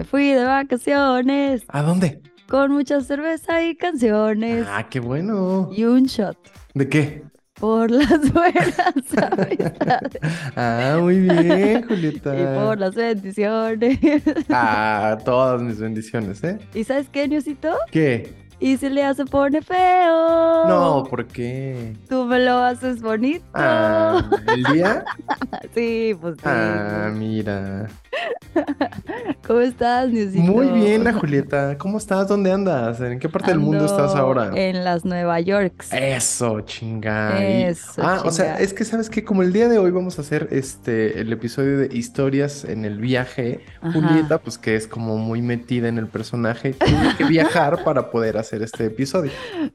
Me fui de vacaciones ¿A dónde? con mucha cerveza y canciones Ah, qué bueno. y un shot ¿De qué? por las buenas amistades Ah, muy bien, y Julieta. por las bendiciones. Ah, todas mis bendiciones, ¿eh? ¿Y sabes qué, Niosito? ¿Qué? Y si le hace pone feo. No, ¿por qué? Tú me lo haces bonito. Ah, ¿el día? Sí, pues sí. Ah, mira. ¿Cómo estás, Niosito? Muy bien, la Julieta. ¿Cómo estás? ¿Dónde andas? ¿En qué parte del mundo estás ahora? En las Nueva Yorks. Eso, chinga. Y- Eso, Ah, o sea, es que sabes que como el día de hoy vamos a hacer este el episodio de historias en el viaje, Ajá. Julieta, pues que es como muy metida en el personaje, tuvo que viajar para poder hacer este episodio.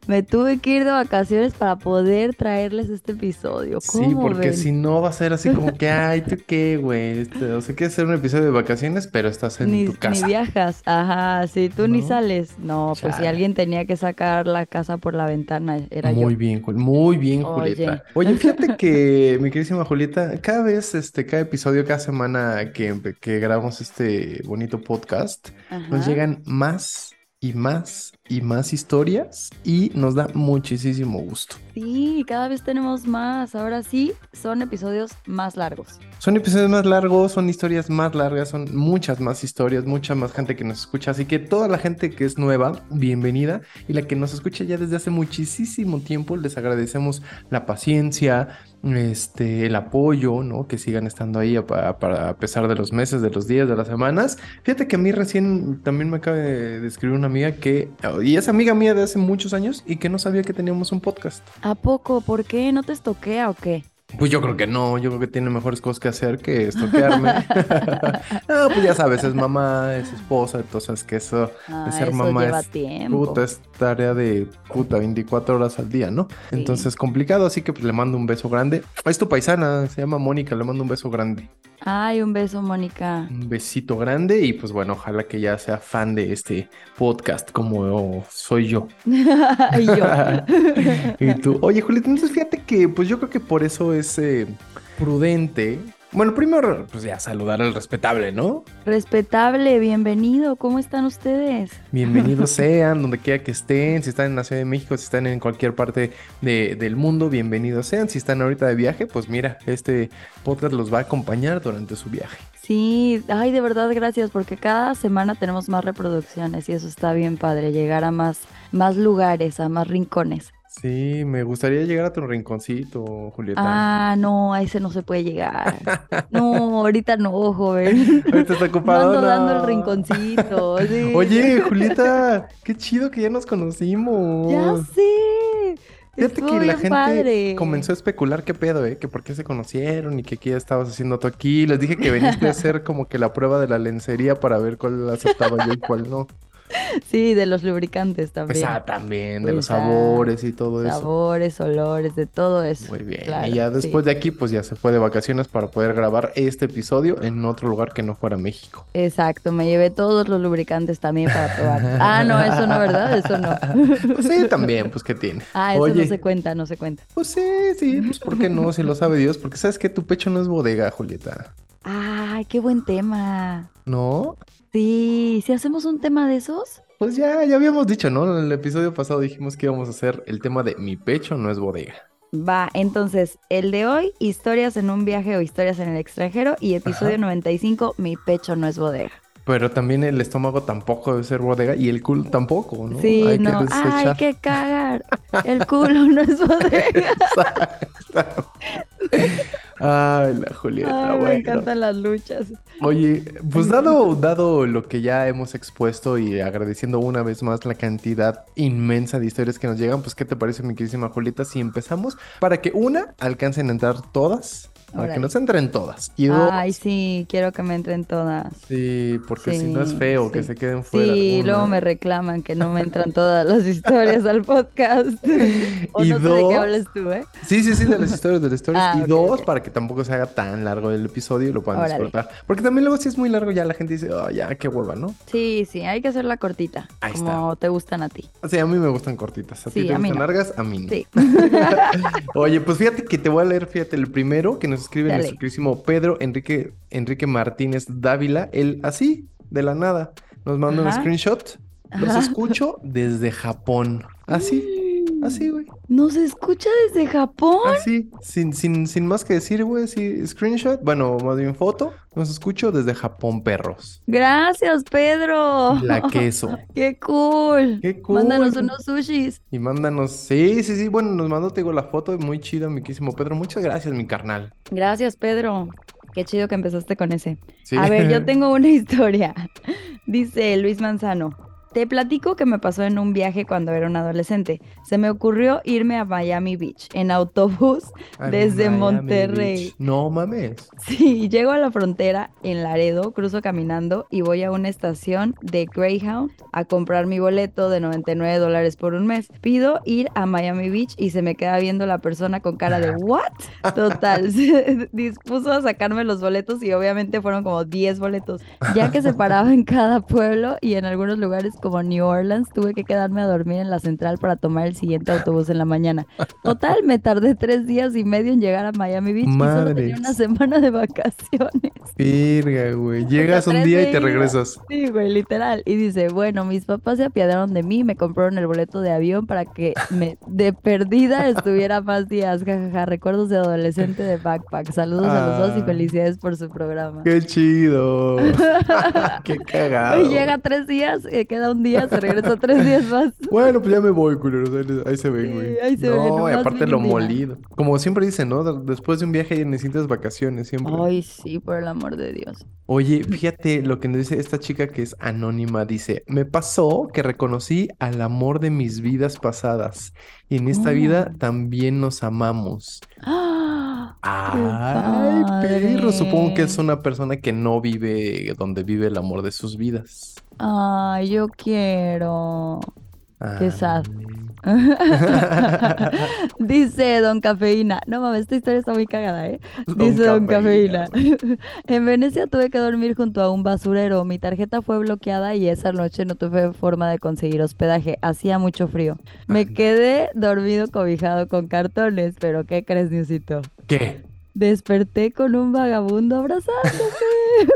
Me tuve que ir de vacaciones para poder traerles este episodio. Sí, ¿Cómo porque ven? si no va a ser así como que, ay, ¿tú qué, güey? Este, o sea, quieres hacer un episodio de vacaciones, pero estás en Ni, tu ni casa. viajas, ajá, si tú ni ¿No? sales. No, pues si alguien tenía que sacar la casa por la ventana, era yo. Muy bien, Jul- muy bien. Julieta. Oye, fíjate que, mi queridísima Julieta, cada vez, este, cada episodio, cada semana que, que grabamos este bonito podcast, nos llegan más y más y más historias y nos da muchísimo gusto. Sí, cada vez tenemos más. Ahora sí, son episodios más largos. Son episodios más largos, son historias más largas, son muchas más historias, mucha más gente que nos escucha. Así que toda la gente que es nueva, bienvenida. Y la que nos escucha ya desde hace muchísimo tiempo, les agradecemos la paciencia, este, el apoyo, ¿no? Que sigan estando ahí a, a- a pesar de los meses, de los días, de las semanas. Fíjate que a mí recién también me acaba de, de escribir una amiga que, y es amiga mía de hace muchos años y que no sabía que teníamos un podcast. ¿A poco? ¿Por qué? ¿No te estoquea o qué? Pues yo creo que no, yo creo que tiene mejores cosas que hacer que estoquearme. no, pues ya sabes, es mamá, es esposa, entonces que eso Ah, de ser eso mamá es tiempo. puta, es tarea de puta 24 horas al día, ¿no? Sí. Entonces complicado, así que pues le mando un beso grande. Es tu paisana, se llama Mónica, le mando un beso grande. Ay, un beso, Mónica. Un besito grande y pues bueno, ojalá que ya sea fan de este podcast como soy yo. y yo. Y tú, oye, Julieta, entonces fíjate que, pues yo creo que por eso es eh, prudente. Bueno, primero, pues ya saludar al respetable, ¿no? Respetable, bienvenido. ¿Cómo están ustedes? Bienvenidos sean, donde quiera que estén, si están en la Ciudad de México, si están en cualquier parte de- del mundo, bienvenidos sean. Si están ahorita de viaje, pues mira, este podcast los va a acompañar durante su viaje. Sí, ay, de verdad, gracias, porque cada semana tenemos más reproducciones y eso está bien padre, llegar a más, más lugares, a más rincones. Sí, me gustaría llegar a tu rinconcito, Julieta. Ah, no, a ese no se puede llegar. No, ahorita no, joven. Ahorita está No ocupado, ando dando el no. rinconcito. sí. Oye, Julieta, qué chido que ya nos conocimos. Ya sé. Fíjate Estuvo que la gente padre. comenzó a especular qué pedo, ¿eh? Que por qué se conocieron y que qué estabas haciendo tú aquí. Les dije que veniste a hacer como que la prueba de la lencería para ver cuál aceptaba yo y cuál no. Sí, de los lubricantes Pues también. ah, también, de Pues, los sabores y todo eso. Sabores, olores, de todo eso. Muy bien. Claro, y ya sí. después de aquí, pues ya se fue de vacaciones para poder grabar este episodio en otro lugar que no fuera México. Exacto, me llevé todos los lubricantes también para probar. Ah, no, eso no, ¿verdad? Eso no. Pues sí, también, pues qué tiene. Ah, eso no se cuenta, no se cuenta. pues sí, sí, pues ¿por qué no? Si lo sabe Dios, porque sabes que tu pecho no es bodega, Julieta. Ay, qué buen tema. ¿No? Sí, si hacemos un tema de esos. Pues ya, ya habíamos dicho, ¿no? En el episodio pasado dijimos que íbamos a hacer el tema de mi pecho no es bodega. Va, entonces, el de hoy, historias en un viaje o historias en el extranjero. Y episodio Ajá. 95, mi pecho no es bodega. Pero también el estómago tampoco debe ser bodega y el culo tampoco, ¿no? Sí, Hay que no, hay desechar. que cagar. El culo no es bodega. Ay, la Julieta, Ay, me bueno. encantan las luchas. Oye, pues dado, dado lo que ya hemos expuesto y agradeciendo una vez más la cantidad inmensa de historias que nos llegan, pues ¿qué te parece, mi queridísima Julieta, si empezamos para que una alcancen a entrar todas, para que nos entren todas y dos, Ay, sí, quiero que me entren todas. sí, porque si no es Sí, feo que sí. se queden fuera. Sí, una. luego me reclaman que no me entran todas las historias al podcast. o Y no sé de dos- qué hablas tú, ¿eh? Sí, sí, sí, de las historias, de las historias. Ah, y dos, para que tampoco se haga tan largo el episodio y lo puedan Órale. disfrutar. Porque también luego si es muy largo ya la gente dice, oh, ya, qué hueva, ¿no? Sí, sí, hay que hacerla cortita, Ahí como te gustan a ti. Sea, a mí me gustan cortitas. ¿A ti Sí, te a mí gustan no. largas? A mí no. Sí. Oye, pues fíjate que te voy a leer, fíjate, el primero que nos escribe Dale. nuestro querísimo Pedro Enrique, Enrique Martínez Dávila. Él así de la nada. Nos manda un screenshot. Los Ajá. escucho desde Japón. Así, así, güey. Nos escucha desde Japón. Así, sin, sin, sin más que decir, güey, sí, screenshot, bueno, más bien foto, nos escucho desde Japón, perros. Gracias, Pedro. La queso. Qué cool. Qué cool. Mándanos unos sushis. Y mándanos, sí, sí, sí, bueno, nos mandó, te digo, la foto, muy chido, miquísimo Pedro, muchas gracias, mi carnal. Gracias, Pedro. Qué chido que empezaste con ese. Sí. A ver, yo tengo una historia. Dice Luis Manzano. Te platico que me pasó en un viaje cuando era un adolescente. Se me ocurrió irme a Miami Beach en autobús Ay, desde Miami Monterrey. Beach. No mames. Sí, llego a la frontera en Laredo, cruzo caminando y voy a una estación de Greyhound a comprar mi boleto de 99 dólares por un mes. Pido ir a Miami Beach y se me queda viendo la persona con cara de ¿what? Total, se dispuso a sacarme los boletos y obviamente fueron como 10 boletos. Ya que se paraba en cada pueblo y en algunos lugares como New Orleans, tuve que quedarme a dormir en la central para tomar el siguiente autobús en la mañana. Total, me tardé tres días y medio en llegar a Miami Beach y solo tenía una semana de vacaciones. Virga, güey. Llegas un día y te regresas. Sí, güey, literal. Y dice, bueno, mis papás se apiadaron de mí me compraron el boleto de avión para que me de perdida estuviera más días. Jajaja, recuerdos de adolescente de backpack. Saludos a los dos y Ah. felicidades por su programa. Qué chido. Qué cagado. Y llega tres días, eh, queda un día, se regresa tres días más. Bueno, pues ya me voy, culeros. Ahí, ahí se ven, Sí, güey. ahí se ven, no, y aparte lo un día. molido. Como siempre dicen, ¿no? De- Después de un viaje necesitas vacaciones, siempre. Ay, sí, por el amor de Dios. Oye, fíjate lo que nos dice esta chica que es anónima. Dice, me pasó que reconocí al amor de mis vidas pasadas. Y en esta vida ¿Cómo? también nos amamos. ¡Ah! Ay, perro. Supongo que es una persona que no vive donde vive el amor de sus vidas. Ay, yo quiero. Qué sad. Ándale. Dice Don Cafeína. No mames, esta historia está muy cagada, ¿eh? Dice Don Cafeína. Cafeína. En Venecia tuve que dormir junto a un basurero. Mi tarjeta fue bloqueada y esa noche no tuve forma de conseguir hospedaje. Hacía mucho frío. Me Ay. quedé dormido cobijado con cartones, pero ¿qué crees, Niusito? ¿Qué? Desperté con un vagabundo abrazándome.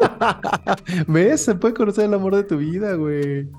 ¿Ves? Se puede conocer el amor de tu vida, güey.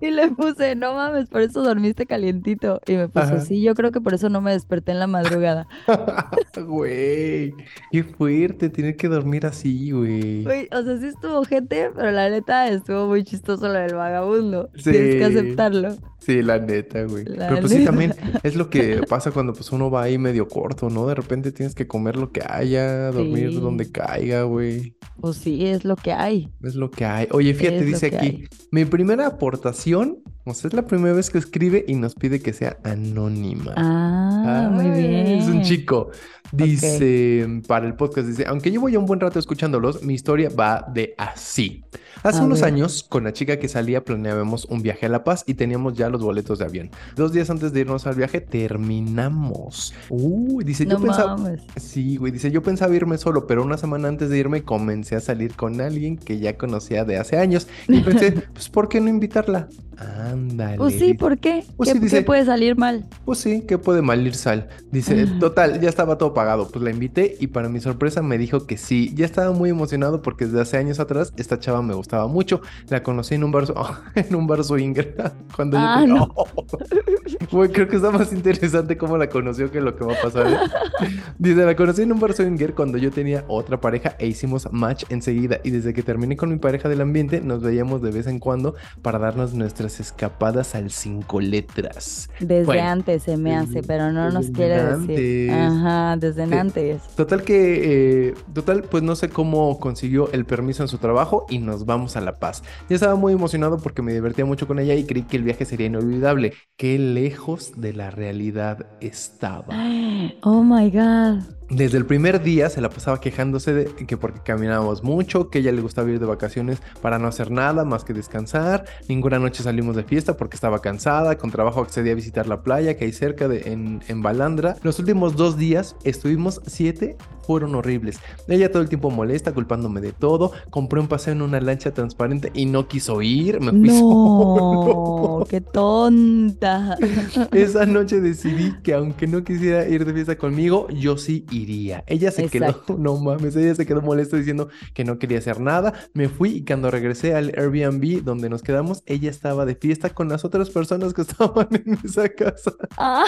Y le puse, no mames, por eso dormiste calientito. Y me puso, Ajá. sí, yo creo que por eso no me desperté en la madrugada. Güey, qué fuerte tener que dormir así, güey. Güey, o sea, sí estuvo gente, pero la neta estuvo muy chistoso lo del vagabundo. Tienes que Sí. aceptarlo. Sí, la neta, güey. La Pero pues sí, también es lo que pasa cuando pues uno va ahí medio corto, ¿no? De repente tienes que comer lo que haya, dormir Sí. donde caiga, güey. Pues sí, es lo que hay. Es lo que hay. Oye, fíjate, Es dice aquí, hay. mi primera aportación, o sea, es la primera vez que escribe y nos pide que sea anónima. Ah, muy bien. Es un chico. Dice, para el podcast, dice, aunque llevo ya un buen rato escuchándolos, mi historia va de así. Hace A unos ver. años, con la chica que salía, planeábamos un viaje a La Paz y teníamos ya los boletos de avión. Dos días antes de irnos al viaje, terminamos. Uy, dice, yo pensaba... mames. Sí, güey, dice, yo pensaba irme solo, pero una semana antes de irme comencé a salir con alguien que ya conocía de hace años y pensé, pues, ¿por qué no invitarla? Ándale. Pues sí, ¿por qué? Pues ¿Qué, sí, dice- qué puede salir mal? Pues sí, que puede mal ir sal. Dice, total, ya estaba todo pagado. Pues la invité y para mi sorpresa me dijo que sí. Ya estaba muy emocionado porque desde hace años atrás esta chava me gustaba mucho. La conocí en un bar, en un bar swinger. Cuando Ah, yo no. Güey, creo que está más interesante cómo la conoció que lo que va a pasar. ¿eh? Dice, la conocí en un bar swinger cuando yo tenía otra pareja e hicimos match enseguida. Y desde que terminé con mi pareja del ambiente, nos veíamos de vez en cuando para darnos nuestras escapadas al cinco letras. Desde Bueno, antes se me hace, pero no nos quiere antes. decir. Ajá, desde Sí. antes. Total que, eh, total, pues no sé cómo consiguió el permiso en su trabajo y nos vamos a La Paz. Ya estaba muy emocionado porque me divertía mucho con ella y creí que el viaje sería inolvidable. Qué lejos de la realidad estaba. Oh my God. Desde el primer día se la pasaba quejándose de que porque caminábamos mucho, que a ella le gustaba ir de vacaciones para no hacer nada más que descansar. Ninguna noche salimos de fiesta porque estaba cansada. Con trabajo accedí a visitar la playa que hay cerca de en, en Balandra. Los últimos dos días estuvimos siete, fueron horribles. Ella todo el tiempo molesta, culpándome de todo. Compré un paseo en una lancha transparente y no quiso ir. Me fui No, solo. qué tonta. Esa noche decidí que aunque no quisiera ir de fiesta conmigo, yo sí iría. Ella se Exacto. quedó, no mames, ella se quedó molesta diciendo que no quería hacer nada. Me fui y cuando regresé al Airbnb donde nos quedamos, ella estaba de fiesta con las otras personas que estaban en esa casa. Ah,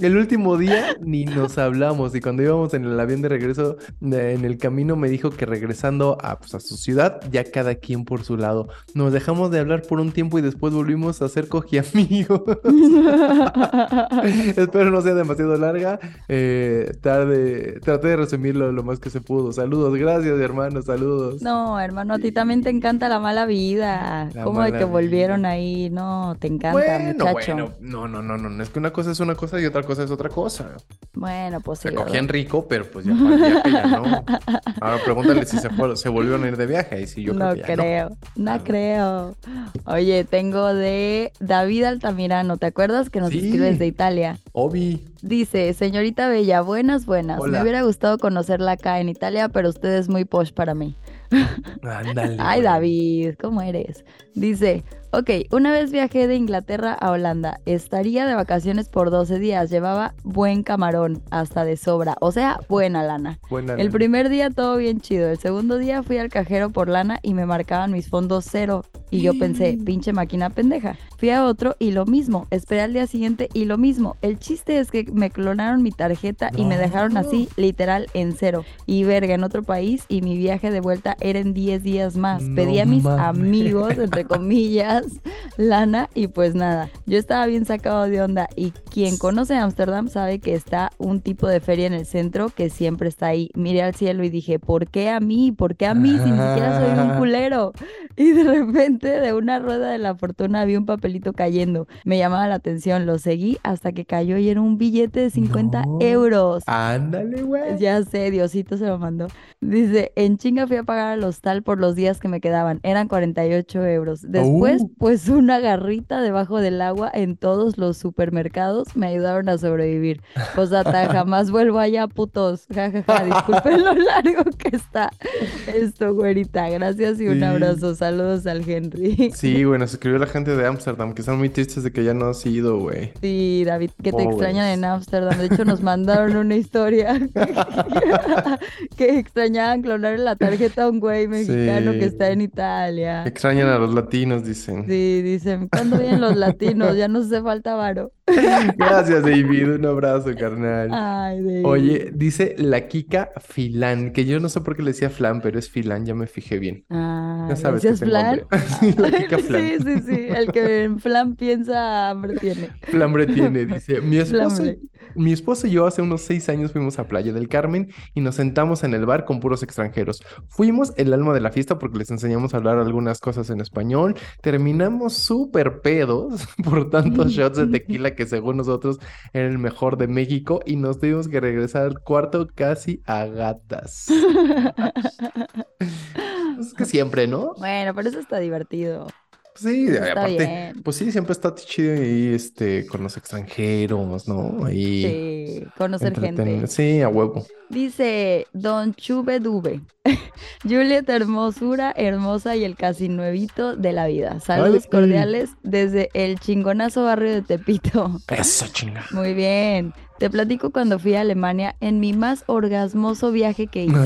El último día ni nos hablamos y cuando íbamos en el avión de regreso, en el camino me dijo que regresando a, pues, a su ciudad, ya cada quien por su lado. Nos dejamos de hablar por un tiempo y después volvimos a ser cogiamigos. Espero no sea demasiado larga. Eh, tarde, traté de resumirlo lo más que se pudo. Saludos, gracias hermano, saludos. No, hermano, a ti también te encanta la mala vida. La ¿Cómo de mala que volvieron vida. ahí? No, te encanta, Bueno, muchacho. bueno, no, no, no, no, no, es que una cosa es una cosa y otra cosa es otra cosa. Bueno, pues sí, Se cogían rico, pero pues ya viaje ya no. Ahora pregúntale si se, fue- se volvieron a ir de viaje. Ahí sí, yo creo no que ya no. creo, no, creo. Oye, tengo de David Altamirano, ¿te acuerdas que nos Sí. escribes de Italia? Obi. Dice, señorita Bella, buenas, buenas. Me hubiera gustado conocerla acá en Italia, pero usted es muy posh para mí. Ándale. Ay. David, ¿cómo eres? Dice, ok, una vez viajé de Inglaterra a Holanda. Estaría de vacaciones por 12 días. Llevaba buen camarón, hasta de sobra. O sea, buena lana. Buena El lana. primer día todo bien chido. El segundo día fui al cajero por lana y me marcaban mis fondos cero. Y yo pensé, pinche máquina pendeja. Fui a otro y lo mismo. Esperé al día siguiente y lo mismo. El chiste es que me clonaron mi tarjeta y me dejaron así, literal, en cero. Y verga, en otro país y mi viaje de vuelta era en 10 días más. Pedí a mis mames. amigos, entre comillas, lana y pues nada. Yo estaba bien sacado de onda y quien conoce Ámsterdam sabe que está un tipo de feria en el centro que siempre está ahí. Miré al cielo y dije, ¿por qué a mí? ¿Por qué a mí si ni siquiera soy un culero? Y de repente de una rueda de la fortuna vi un papelito cayendo. Me llamaba la atención, lo seguí hasta que cayó y era un billete de 50 No. euros. Ándale, güey. Ya sé, Diosito se lo mandó. Dice, en chinga fui a pagar al hostal por los días que me quedaban. Eran 48 euros. Después, Uh. Pues una garrita debajo del agua en todos los supermercados me ayudaron a sobrevivir. Posdata, jamás vuelvo allá, putos. Ja, ja, ja. Disculpen lo largo que está esto, güerita. Gracias y un Sí. abrazo. Saludos al Henry. Sí, güey, nos escribió la gente de Ámsterdam que están muy tristes de que ya no has ido, güey. Sí, David, que te extrañan en Ámsterdam. De hecho, nos mandaron una historia que extrañaban clonar la tarjeta a un güey mexicano Sí. que está en Italia. Extrañan a los latinos, dicen. Sí, dicen, ¿cuándo vienen los latinos? Ya nos hace falta varo. Gracias, David. Un abrazo, carnal. Ay, David. Oye, dice la Kika Filán, que yo no sé por qué le decía Flan, pero es Filán, ya me fijé bien. Ah, Ya sabes que ¿decías tengo flan? Sí, la Kika Flan. Sí, sí, sí. El que en flan piensa hambre tiene. Flambre tiene, dice. Mi esposo, Flambre. mi esposo y yo hace unos seis años fuimos a Playa del Carmen y nos sentamos en el bar con puros extranjeros. Fuimos el alma de la fiesta porque les enseñamos a hablar algunas cosas en español. Terminamos súper pedos por tantos shots de tequila que según nosotros era el mejor de México y nos tuvimos que regresar al cuarto casi a gatas. Es que siempre, ¿no? Bueno, pero eso está divertido. Sí, Está aparte, bien. pues sí, siempre está chido ahí, este, con los extranjeros, ¿no? Ahí Sí, conocer gente. Sí, a huevo. Dice Don Chube Dube. Juliet Hermosura, hermosa y el casi nuevito de la vida. Saludos Ay. cordiales desde el chingonazo barrio de Tepito. Eso, chinga. Muy bien. Te platico cuando fui a Alemania en mi más orgasmoso viaje que hice.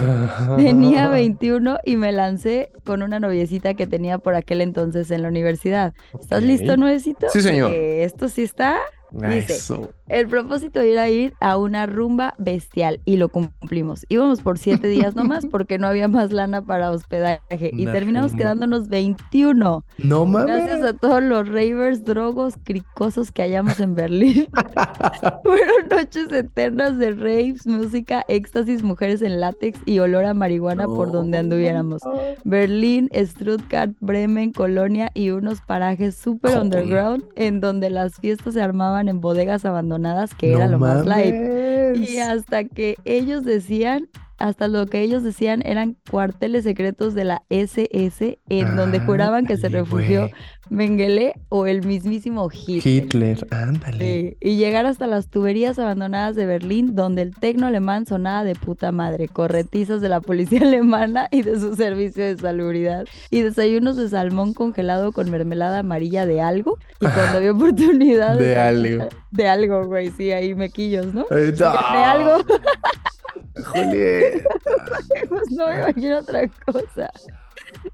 Tenía 21 y me lancé con una noviecita que tenía por aquel entonces en la universidad. ¿Estás listo, nuevecito? Sí, señor. Porque esto sí está. Dice, Eso. el propósito era ir a una rumba bestial y lo cumplimos. Íbamos por siete días nomás porque no había más lana para hospedaje y Una terminamos rumba. quedándonos 21. No Gracias mames. a todos los ravers, drogos, cricosos que hallamos en Berlín. Fueron noches eternas de raves, música, éxtasis, mujeres en látex y olor a marihuana por donde anduviéramos. Berlín, Stuttgart, Bremen, Colonia y unos parajes súper underground en donde las fiestas se armaban en bodegas abandonadas, que era lo más light. Mames. Y hasta que ellos decían, hasta lo que ellos decían eran cuarteles secretos de la SS, en donde juraban que se refugió güey. Mengele o el mismísimo Hitler. Hitler, ándale. Sí, y llegar hasta las tuberías abandonadas de Berlín, donde el tecno alemán sonaba de puta madre, corretizas de la policía alemana y de su servicio de salubridad, y desayunos de salmón congelado con mermelada amarilla de algo, y cuando había oportunidad De algo. De algo, güey, sí, ahí mequillos, ¿no? Eh, si gané algo. Julieta. Pues no me imagino otra cosa.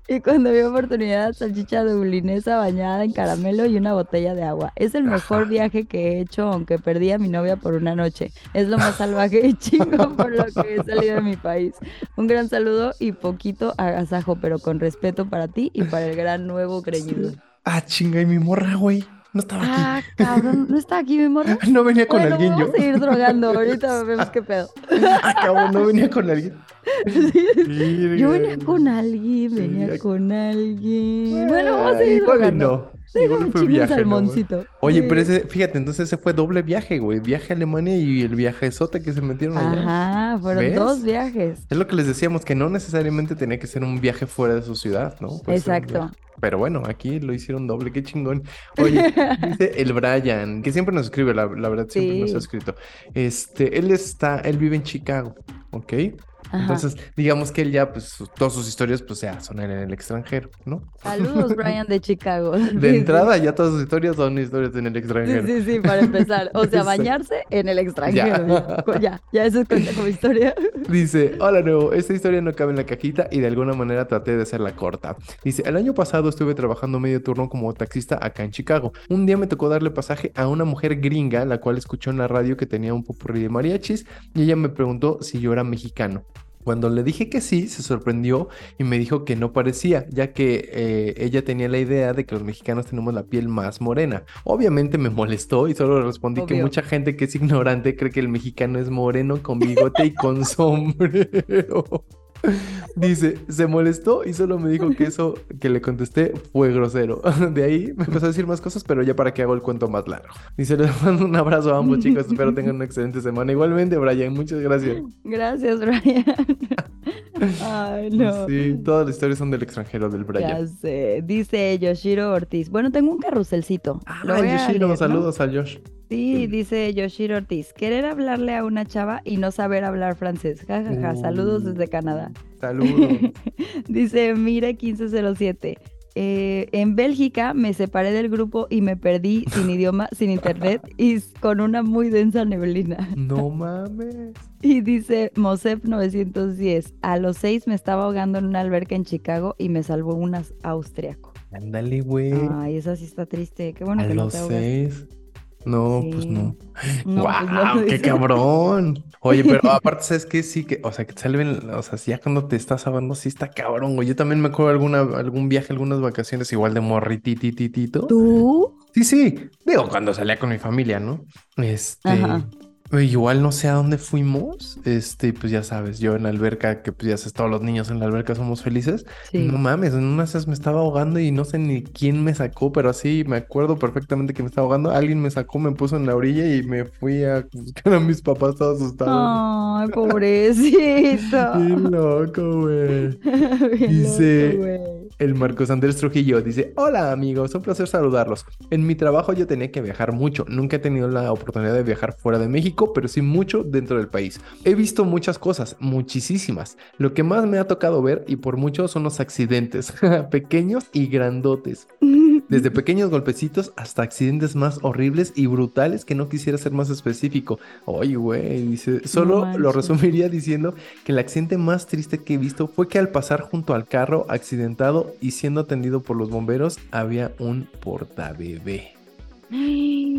Y cuando vi oportunidad, salchicha dublinesa bañada en caramelo y una botella de agua. Es el mejor Ajá. viaje que he hecho, aunque perdí a mi novia por una noche. Es lo más salvaje y chingo por lo que he salido de mi país. Un gran saludo y poquito agasajo, pero con respeto para ti y para el gran nuevo greñudo. Ah, chinga, y mi morra, güey. No estaba Ah, cabrón, ¿no está aquí mi morra? aquí. No venía con Bueno, alguien yo. vamos a seguir drogando. Ahorita vemos qué pedo. Ah, cabrón, no venía con alguien. Yo venía con alguien, venía aquí- con alguien. Bueno, vamos a seguir drogando. no. Igual fue ¿no, salmoncito. Oye, Sí. pero ese, fíjate, entonces ese fue doble viaje, güey. Viaje a Alemania y el viaje sota que se metieron allá. Ajá, fueron ¿Ves? dos viajes. Es lo que les decíamos, que no necesariamente tenía que ser un viaje fuera de su ciudad, ¿no? Puede un Exacto. Pero bueno, aquí lo hicieron doble, qué chingón. Oye, dice el Brian, que siempre nos escribe, la, la verdad, siempre nos ha escrito. Este, él está, él vive en Chicago, ¿ok? Ajá. Entonces, digamos que él ya, pues, todas sus historias, pues, ya son en el extranjero, ¿no? Saludos, Brian de Chicago. De entrada, ya todas sus historias son historias en el extranjero. sí, sí, para empezar. O sea, bañarse en el extranjero. Ya, ya, ya eso cuenta como historia. Dice, hola nuevo, esta historia no cabe en la cajita y de alguna manera traté de hacerla corta. Dice, el año pasado estuve trabajando medio turno como taxista acá en Chicago. Un día me tocó darle pasaje a una mujer gringa, la cual escuchó en la radio que tenía un popurrí de mariachis y ella me preguntó si yo era mexicano. Cuando le dije que sí, se sorprendió y me dijo que no parecía, ya que eh, ella tenía la idea de que los mexicanos tenemos la piel más morena. Obviamente me molestó y solo le respondí que mucha gente que es ignorante cree que el mexicano es moreno con bigote y con sombrero. Dice, se molestó y solo me dijo que eso que le contesté fue grosero. De ahí me empezó a decir más cosas, pero ya para que hago el cuento más largo. Dice, les mando un abrazo a ambos chicos, espero tengan una excelente semana. Igualmente, Brian, muchas gracias. Gracias, Brian. Ay, no. Sí, todas las historias son del extranjero, del Ya Brian. sé. Dice Yoshiro Ortiz. Bueno, tengo un carruselcito. Lo Ah, voy a Yoshiro, leer, ¿no? saludos a Josh. Sí, dice Yoshiro Ortiz. Querer hablarle a una chava y no saber hablar francés. Ja, ja, ja. Saludos Uh. desde Canadá. Saludos. Dice Mire 1507. Eh, en Bélgica me separé del grupo y me perdí sin idioma, sin internet y con una muy densa neblina. No mames. Y dice Mosep 910. A los seis me estaba ahogando en una alberca en Chicago y me salvó un austriaco. Ándale, güey. Ay, esa sí está triste. Qué bueno a que no los te ahogaste. seis. No, pues no. No, pues no, ¡Guau! ¡Qué dice. cabrón! Oye, pero aparte, ¿sabes qué? Sí, que, o sea, que te salven, o sea, si ya cuando te estás ahogando, sí está cabrón, güey. Yo también me acuerdo de alguna, algún viaje, algunas vacaciones, igual de morritititito. ¿Tú? Sí, sí. Digo, cuando salía con mi familia, ¿no? Este. Ajá. Igual no sé a dónde fuimos. Este, pues ya sabes, yo en la alberca, que pues ya sabes, todos los niños en la alberca somos felices. Sí. No mames, en unas veces me estaba ahogando y no sé ni quién me sacó, pero así me acuerdo perfectamente que me estaba ahogando. Alguien me sacó, me puso en la orilla y me fui a buscar a mis papás todos asustados. Ay, pobrecito. Bien loco, güey. Dice- loco. El Marcos Andrés Trujillo dice, hola amigos, un placer saludarlos. En mi trabajo yo tenía que viajar mucho, nunca he tenido la oportunidad de viajar fuera de México, pero sí mucho dentro del país. He visto muchas cosas, muchísimas. Lo que más me ha tocado ver y por mucho son los accidentes, pequeños y grandotes. Desde pequeños golpecitos hasta accidentes más horribles y brutales que no quisiera ser más específico. Oye, güey, dice, solo lo resumiría diciendo que el accidente más triste que he visto fue que al pasar junto al carro accidentado y siendo atendido por los bomberos había un portabebé.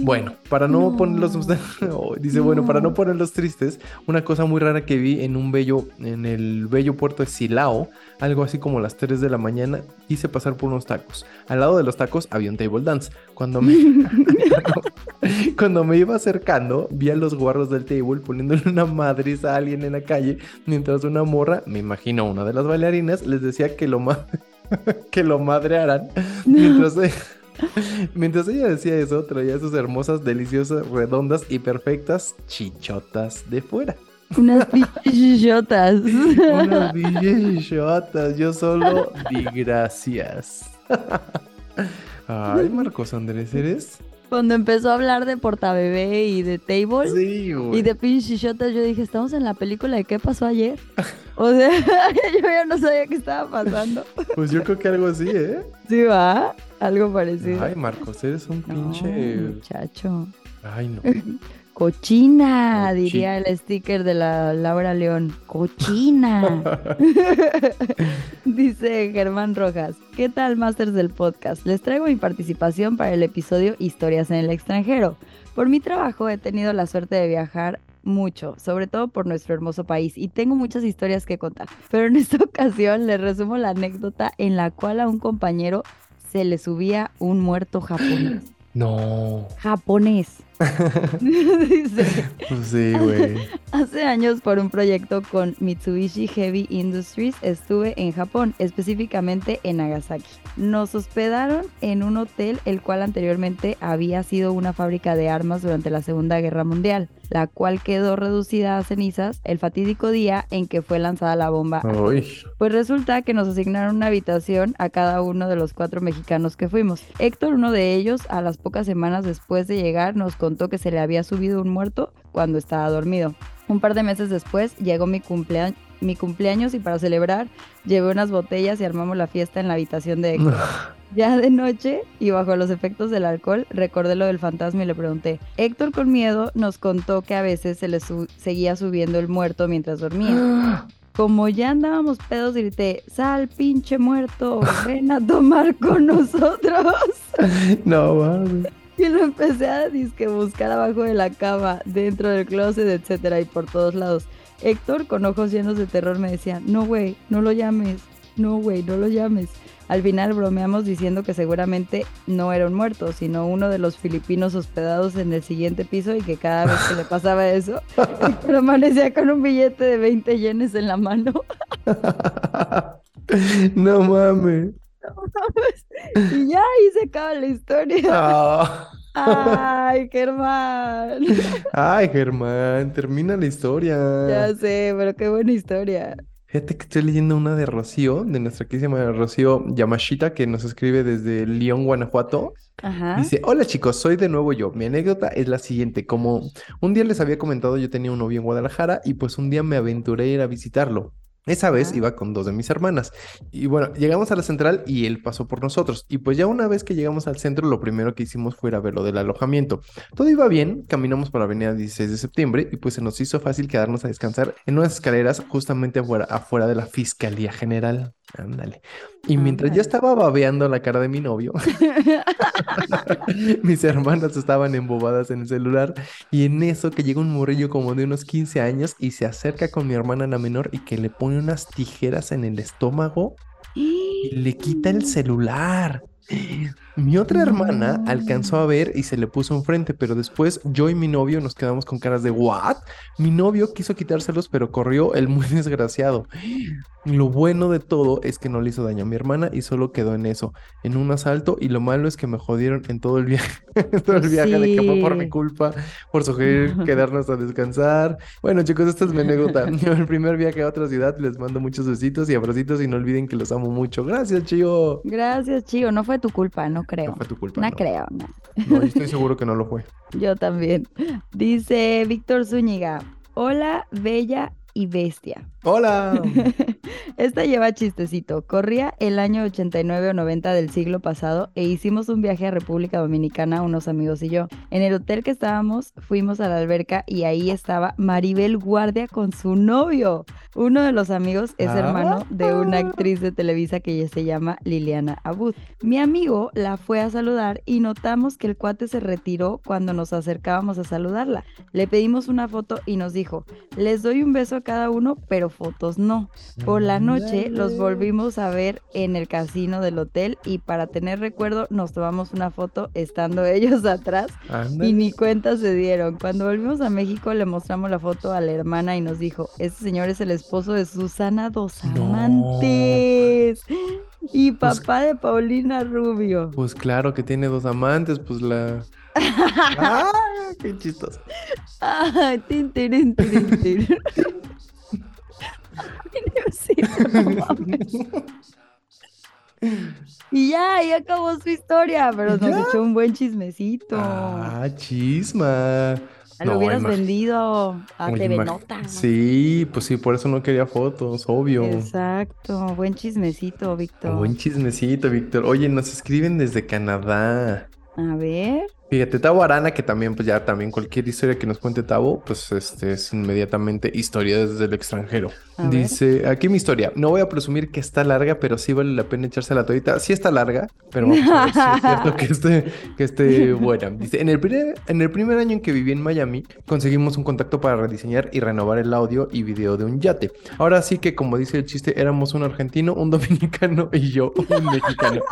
Bueno, para no, No. ponerlos, Oh, dice, bueno, para no ponerlos tristes, una cosa muy rara que vi en un bello, en el bello puerto de Silao, algo así como las 3 de la mañana, quise pasar por unos tacos. Al lado de los tacos había un table dance. Cuando me, cuando me iba acercando, vi a los guarros del table poniéndole una madriz a alguien en la calle, mientras una morra, me imagino una de las bailarinas, les decía que lo, ma- que lo madrearan, mientras... Mientras ella decía eso, traía sus hermosas, deliciosas, redondas y perfectas chichotas de fuera. Unas pichichotas. Unas bichotas. Yo solo di gracias. Ay, Marcos Andrés, ¿eres? Cuando empezó a hablar de portabebé y de table Sí, y de pinchichotas, yo dije, estamos en la película de qué pasó ayer. O sea, yo ya no sabía qué estaba pasando. Pues yo creo que algo así, ¿eh? Sí, va, algo parecido. Ay, Marcos, eres un No, pinche. muchacho. Ay, no. Cochina, diría el sticker de la Laura León. Cochina. Dice Germán Rojas. ¿Qué tal, Masters del Podcast? Les traigo mi participación para el episodio Historias en el extranjero. Por mi trabajo he tenido la suerte de viajar mucho, sobre todo por nuestro hermoso país, y tengo muchas historias que contar. Pero en esta ocasión les resumo la anécdota en la cual a un compañero se le subía un muerto japonés. No. Japonés. Dice, sí, güey. hace años por un proyecto con Mitsubishi Heavy Industries estuve en Japón, específicamente en Nagasaki. Nos hospedaron en un hotel el cual anteriormente había sido una fábrica de armas durante la Segunda Guerra Mundial, la cual quedó reducida a cenizas el fatídico día en que fue lanzada la bomba Uy. pues resulta que nos asignaron una habitación a cada uno de los cuatro mexicanos que fuimos. Héctor, uno de ellos, a las pocas semanas después de llegar, nos contó que se le había subido un muerto cuando estaba dormido. Un par de meses después llegó mi, cumplea- mi cumpleaños y para celebrar llevé unas botellas y armamos la fiesta en la habitación de Héctor. Ya de noche y bajo los efectos del alcohol, recordé lo del fantasma y le pregunté. Héctor con miedo nos contó que a veces se le su- seguía subiendo el muerto mientras dormía. Como ya andábamos pedos, grité, sal pinche muerto, ven a tomar con nosotros. No, mames. Y lo empecé a disque buscar abajo de la cama, dentro del closet, etcétera, y por todos lados. Héctor, con ojos llenos de terror, me decía, no, güey, no lo llames, no, güey, no lo llames. Al final bromeamos diciendo que seguramente no era un muerto, sino uno de los filipinos hospedados en el siguiente piso y que cada vez que le pasaba eso, Héctor amanecía con un billete de 20 yenes en la mano. No mames. Y ya ahí se acaba la historia. Ah. Ay, Germán. Ay, Germán, termina la historia. Ya sé, pero qué buena historia. Fíjate que estoy leyendo una de Rocío, de nuestra querísima Rocío Yamashita, que nos escribe desde León, Guanajuato. Ajá. Dice, hola chicos, soy de nuevo yo. Mi anécdota es la siguiente. Como un día les había comentado, yo tenía un novio en Guadalajara y pues un día me aventuré a ir a visitarlo. Esa vez iba con dos de mis hermanas. Y bueno, llegamos a la central y él pasó por nosotros. Y pues ya una vez que llegamos al centro, lo primero que hicimos fue ir a ver lo del alojamiento. Todo iba bien, caminamos por la avenida 16 de septiembre y pues se nos hizo fácil quedarnos a descansar en unas escaleras justamente afuera, afuera de la Fiscalía General. Ándale. Y mientras yo estaba babeando la cara de mi novio, mis hermanas estaban embobadas en el celular y en eso que llega un morrillo como de unos 15 años y se acerca con mi hermana la menor y que le pone unas tijeras en el estómago y le quita el celular. Mi otra hermana alcanzó a ver y se le puso enfrente, pero después yo y mi novio nos quedamos con caras de ¿what? Mi novio quiso quitárselos, pero corrió el muy desgraciado. Lo bueno de todo es que no le hizo daño a mi hermana y solo quedó en eso, en un asalto, y lo malo es que me jodieron en todo el viaje, en todo el viaje de que fue por mi culpa, por sugerir quedarnos a descansar. Bueno, chicos, esta es mi anécdota. El primer viaje a otra ciudad, les mando muchos besitos y abracitos y no olviden que los amo mucho. Gracias, Chío. Gracias, Chío. No fue tu culpa, no creo. No fue tu culpa, No no. creo, no. No, yo estoy seguro que no lo fue. Yo también. Dice Víctor Zúñiga. Hola, bella y bestia. Hola. Esta lleva chistecito. Corría el año 89 o 90 del siglo pasado e hicimos un viaje a República Dominicana, unos amigos y yo. En el hotel que estábamos, fuimos a la alberca y ahí estaba Maribel Guardia con su novio. Uno de los amigos es hermano de una actriz de Televisa que ya se llama Liliana Abud. Mi amigo la fue a saludar y notamos que el cuate se retiró cuando nos acercábamos a saludarla. Le pedimos una foto y nos dijo, les doy un beso a cada uno, pero fotos no. Por la noche los volvimos a ver en el casino del hotel y para tener recuerdo nos tomamos una foto estando ellos atrás y ni cuenta se dieron. Cuando volvimos a México le mostramos la foto a la hermana y nos dijo, este señor es el esposo de Susana Dos No. Amantes y Pues- papá de Paulina Rubio. Pues claro que tiene dos amantes, pues la... ¡Ah! ¡Qué chistoso! Ay, tin, tirin, tirin, Y ya, ahí acabó su historia, pero nos ¿Ya? echó un buen chismecito. ¡Ah, chisma! Lo No, hubieras vendido a Oye, TV Nota. Sí, pues sí, por eso no quería fotos, obvio. Exacto, buen chismecito, Víctor. Buen chismecito, Víctor. Oye, nos escriben desde Canadá. A ver, Fíjate, Tavo Arana, que también, pues ya también cualquier historia que nos cuente Tavo, pues este es inmediatamente historia desde el extranjero. A ver. Dice, aquí mi historia. No voy a presumir que está larga, pero sí vale la pena echarse la todita. Sí está larga, pero vamos a ver si es cierto que esté, que esté buena. Dice, en el, primer, en el primer año en que viví en Miami, conseguimos un contacto para rediseñar y renovar el audio y video de un yate. Ahora sí que, como dice el chiste, éramos un argentino, un dominicano y yo, un mexicano.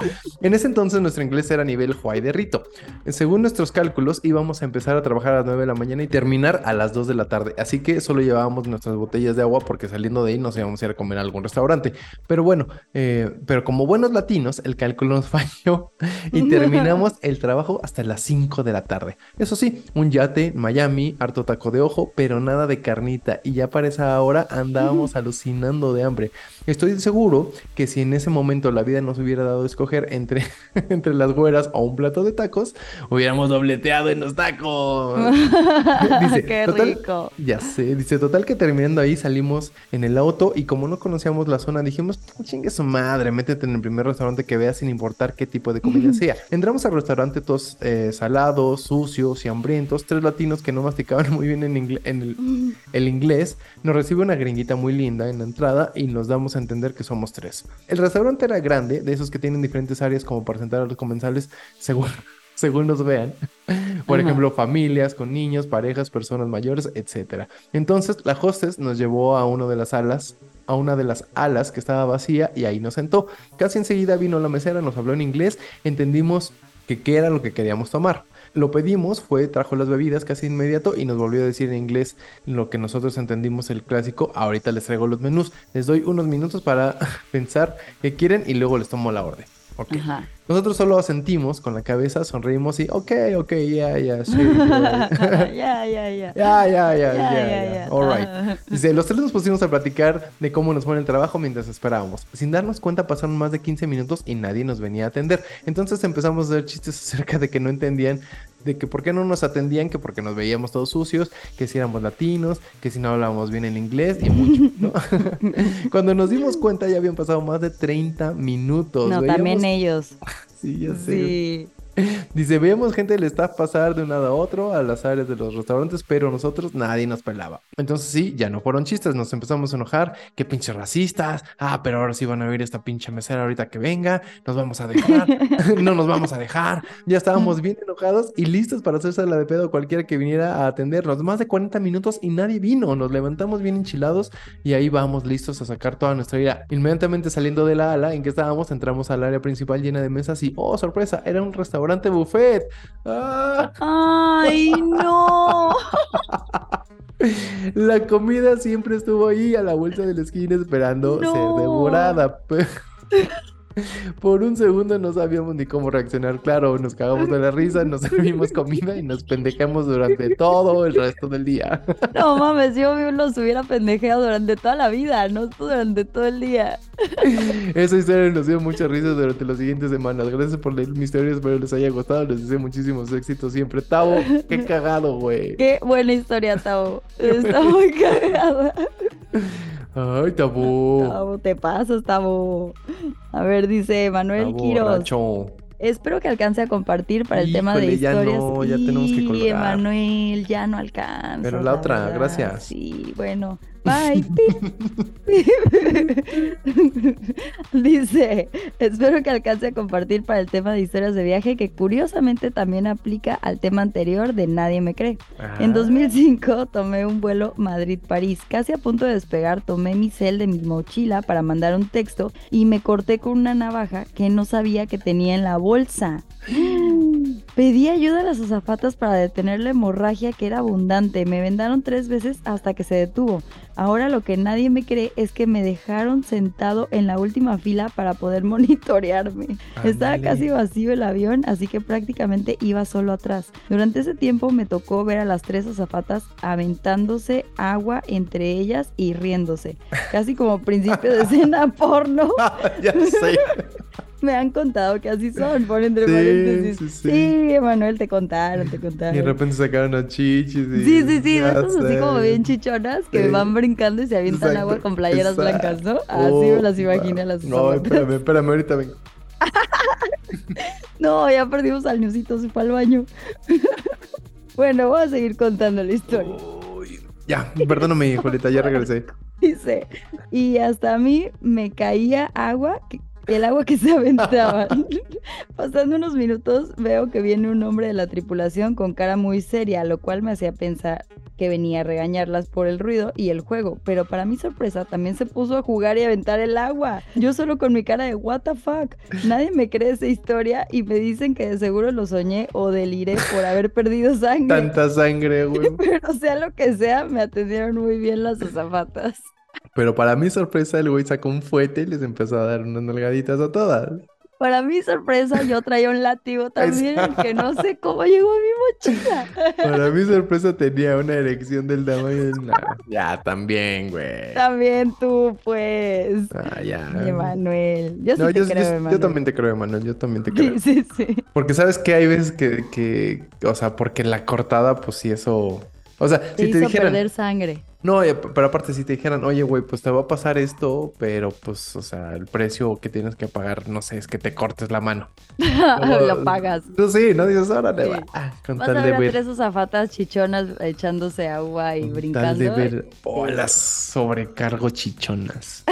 En ese entonces nuestro inglés era nivel Juay de Rito. Según nuestros cálculos, íbamos a empezar a trabajar a las 9 de la mañana y terminar a las 2 de la tarde. Así que solo llevábamos nuestras botellas de agua porque saliendo de ahí nos íbamos a ir a comer a algún restaurante. Pero bueno, eh, pero como buenos latinos, el cálculo nos falló y terminamos el trabajo hasta las 5 de la tarde. Eso sí, un yate Miami, harto taco de ojo, pero nada de carnita. Y ya para esa hora andábamos alucinando de hambre. Estoy seguro que si en ese momento la vida nos hubiera dado a escoger entre, entre las güeras o un plato de tacos, hubiéramos dobleteado en los tacos. Qué "Total- rico. Ya sé, dice, total que terminando ahí salimos en el auto y como no conocíamos la zona, dijimos, chingue su madre, métete en el primer restaurante que veas sin importar qué tipo de comida sea. Entramos al restaurante todos eh, salados, sucios y hambrientos, tres latinos que no masticaban muy bien en, ingle- en el, el inglés, nos recibe una gringuita muy linda en la entrada y nos damos a entender que somos tres. El restaurante era grande, de esos que tienen diferentes áreas como para sentar a los comensales según, según nos vean. Por Ajá. ejemplo, familias con niños, parejas, personas mayores, etcétera. Entonces, la hostess nos llevó a una de las alas, a una de las alas que estaba vacía y ahí nos sentó. Casi enseguida vino la mesera, nos habló en inglés, entendimos que qué era lo que queríamos tomar. Lo pedimos, fue, trajo las bebidas casi inmediato y nos volvió a decir en inglés lo que nosotros entendimos el clásico. Ahorita les traigo los menús. Les doy unos minutos para pensar qué quieren y luego les tomo la orden. Ok. Ajá. Nosotros solo asentimos con la cabeza, sonreímos y, ok, ok, ya, ya, sí. ya, ya, ya, ya. ya, ya, ya. All right. Ajá. Dice, los tres nos pusimos a platicar de cómo nos fue en el trabajo mientras esperábamos. Sin darnos cuenta pasaron más de 15 minutos y nadie nos venía a atender. Entonces empezamos a hacer chistes acerca de que no entendían, de que por qué no nos atendían, que porque nos veíamos todos sucios, que si éramos latinos, que si no hablábamos bien el inglés y mucho, ¿no? Cuando nos dimos cuenta ya habían pasado más de 30 minutos. No, Veíamos- también ellos. Sí, ya sé. Sí. Dice, veíamos gente del staff pasar de un lado a otro a las áreas de los restaurantes, pero nosotros nadie nos pelaba. Entonces sí, ya no fueron chistes, nos empezamos a enojar, qué pinches racistas, ah, pero ahora sí van a ver esta pinche mesera ahorita que venga, nos vamos a dejar, no nos vamos a dejar. Ya estábamos bien enojados y listos para hacerse la de pedo a cualquiera que viniera a atendernos. Más de 40 minutos y nadie vino, nos levantamos bien enchilados y ahí vamos listos a sacar toda nuestra ira. Inmediatamente saliendo de la ala en que estábamos, entramos al área principal llena de mesas y, oh, sorpresa, era un restaurante buffet. ¡Ah! ¡Ay, no! La comida siempre estuvo ahí a la vuelta de la esquina esperando ser devorada. Por un segundo no sabíamos ni cómo reaccionar. Claro, nos cagamos de la risa, nos servimos comida y nos pendejamos durante todo el resto del día. No mames, yo los hubiera pendejeado durante toda la vida, no durante todo el día. Esa historia nos dio mucha risa durante las siguientes semanas. Gracias por leer mis historias, espero les haya gustado. Les deseo muchísimos éxitos siempre. Tavo, qué cagado, güey. Qué buena historia, Tavo. Está muy cagada. Ay, Tavo. Tavo, te pasas, Tavo. A ver, dice Manuel Tavo, Quiroz. Espero que alcance a compartir para el tema de Híjole, ya historias. no, ya tenemos que colgar. Manuel, ya no alcanza. Pero la otra, gracias. Sí, bueno. Bye. Dice, espero que alcance a compartir para el tema de historias de viaje que curiosamente también aplica al tema anterior de Nadie me cree. En Ah. 2005 tomé un vuelo Madrid-París. Casi a punto de despegar tomé mi cel de mi mochila para mandar un texto y me corté con una navaja que no sabía que tenía en la bolsa. Pedí ayuda a las azafatas para detener la hemorragia que era abundante. Me vendaron tres veces hasta que se detuvo. Ahora lo que nadie me cree es que me dejaron sentado en la última fila para poder monitorearme. Estaba casi vacío el avión, así que prácticamente iba solo atrás. Durante ese tiempo me tocó ver a las tres azafatas aventándose agua entre ellas y riéndose. Casi como principio de escena porno. ya sé. Me han contado que así son, por entre Sí, paréntesis. sí, Sí, sí. Emanuel, te contaron, te Y de contaron. repente sacaron a chichis. y- Sí, sí, sí, esas así como bien chichonas que van brincando y se avientan Exacto, agua con playeras exacto. blancas, ¿no? Así me las imaginé a las No, espérame, espérame, ahorita vengo. No, ya perdimos al Newsito, se fue al baño. Bueno, voy a seguir contando la historia. Uy, Ya, perdóname, Julieta, ya regresé. Dice, y hasta a mí me caía agua, que- el agua que se aventaba. Pasando unos minutos, veo que viene un hombre de la tripulación con cara muy seria, lo cual me hacía pensar que venía a regañarlas por el ruido y el juego. Pero para mi sorpresa, también se puso a jugar y a aventar el agua. Yo solo con mi cara de what the fuck. Nadie me cree esa historia y me dicen que de seguro lo soñé o deliré por haber perdido sangre. Tanta sangre, güey. Pero sea lo que sea, me atendieron muy bien las azafatas. Pero para mi sorpresa, el güey sacó un fuete y les empezó a dar unas nalgaditas a todas. Para mi sorpresa, yo traía un látigo también, que no sé cómo llegó a mi mochila. Para mi sorpresa, tenía una erección del tamaño. Nah, ya, también, güey. También tú, pues. Ah, ya. Emanuel. Yo sí No, te yo, creo, yo- yo Emanuel. también te creo, Emanuel. Yo también te creo. Sí, sí, sí. Porque sabes que hay veces que, que, o sea, porque la cortada, pues sí, eso. O sea, Te si te hizo dijeran, perder sangre. no, eh, pero aparte si te dijeran, oye, güey, pues te va a pasar esto, pero pues, o sea, el precio que tienes que pagar, no sé, es que te cortes la mano. Lo pagas. Tú sí, no dices, órale, Sí. va. Ah, Con Vas a tal de ver ver. tres azafatas chichonas echándose agua y Con brincando. Tal de ver. Oh, las sobrecargo chichonas.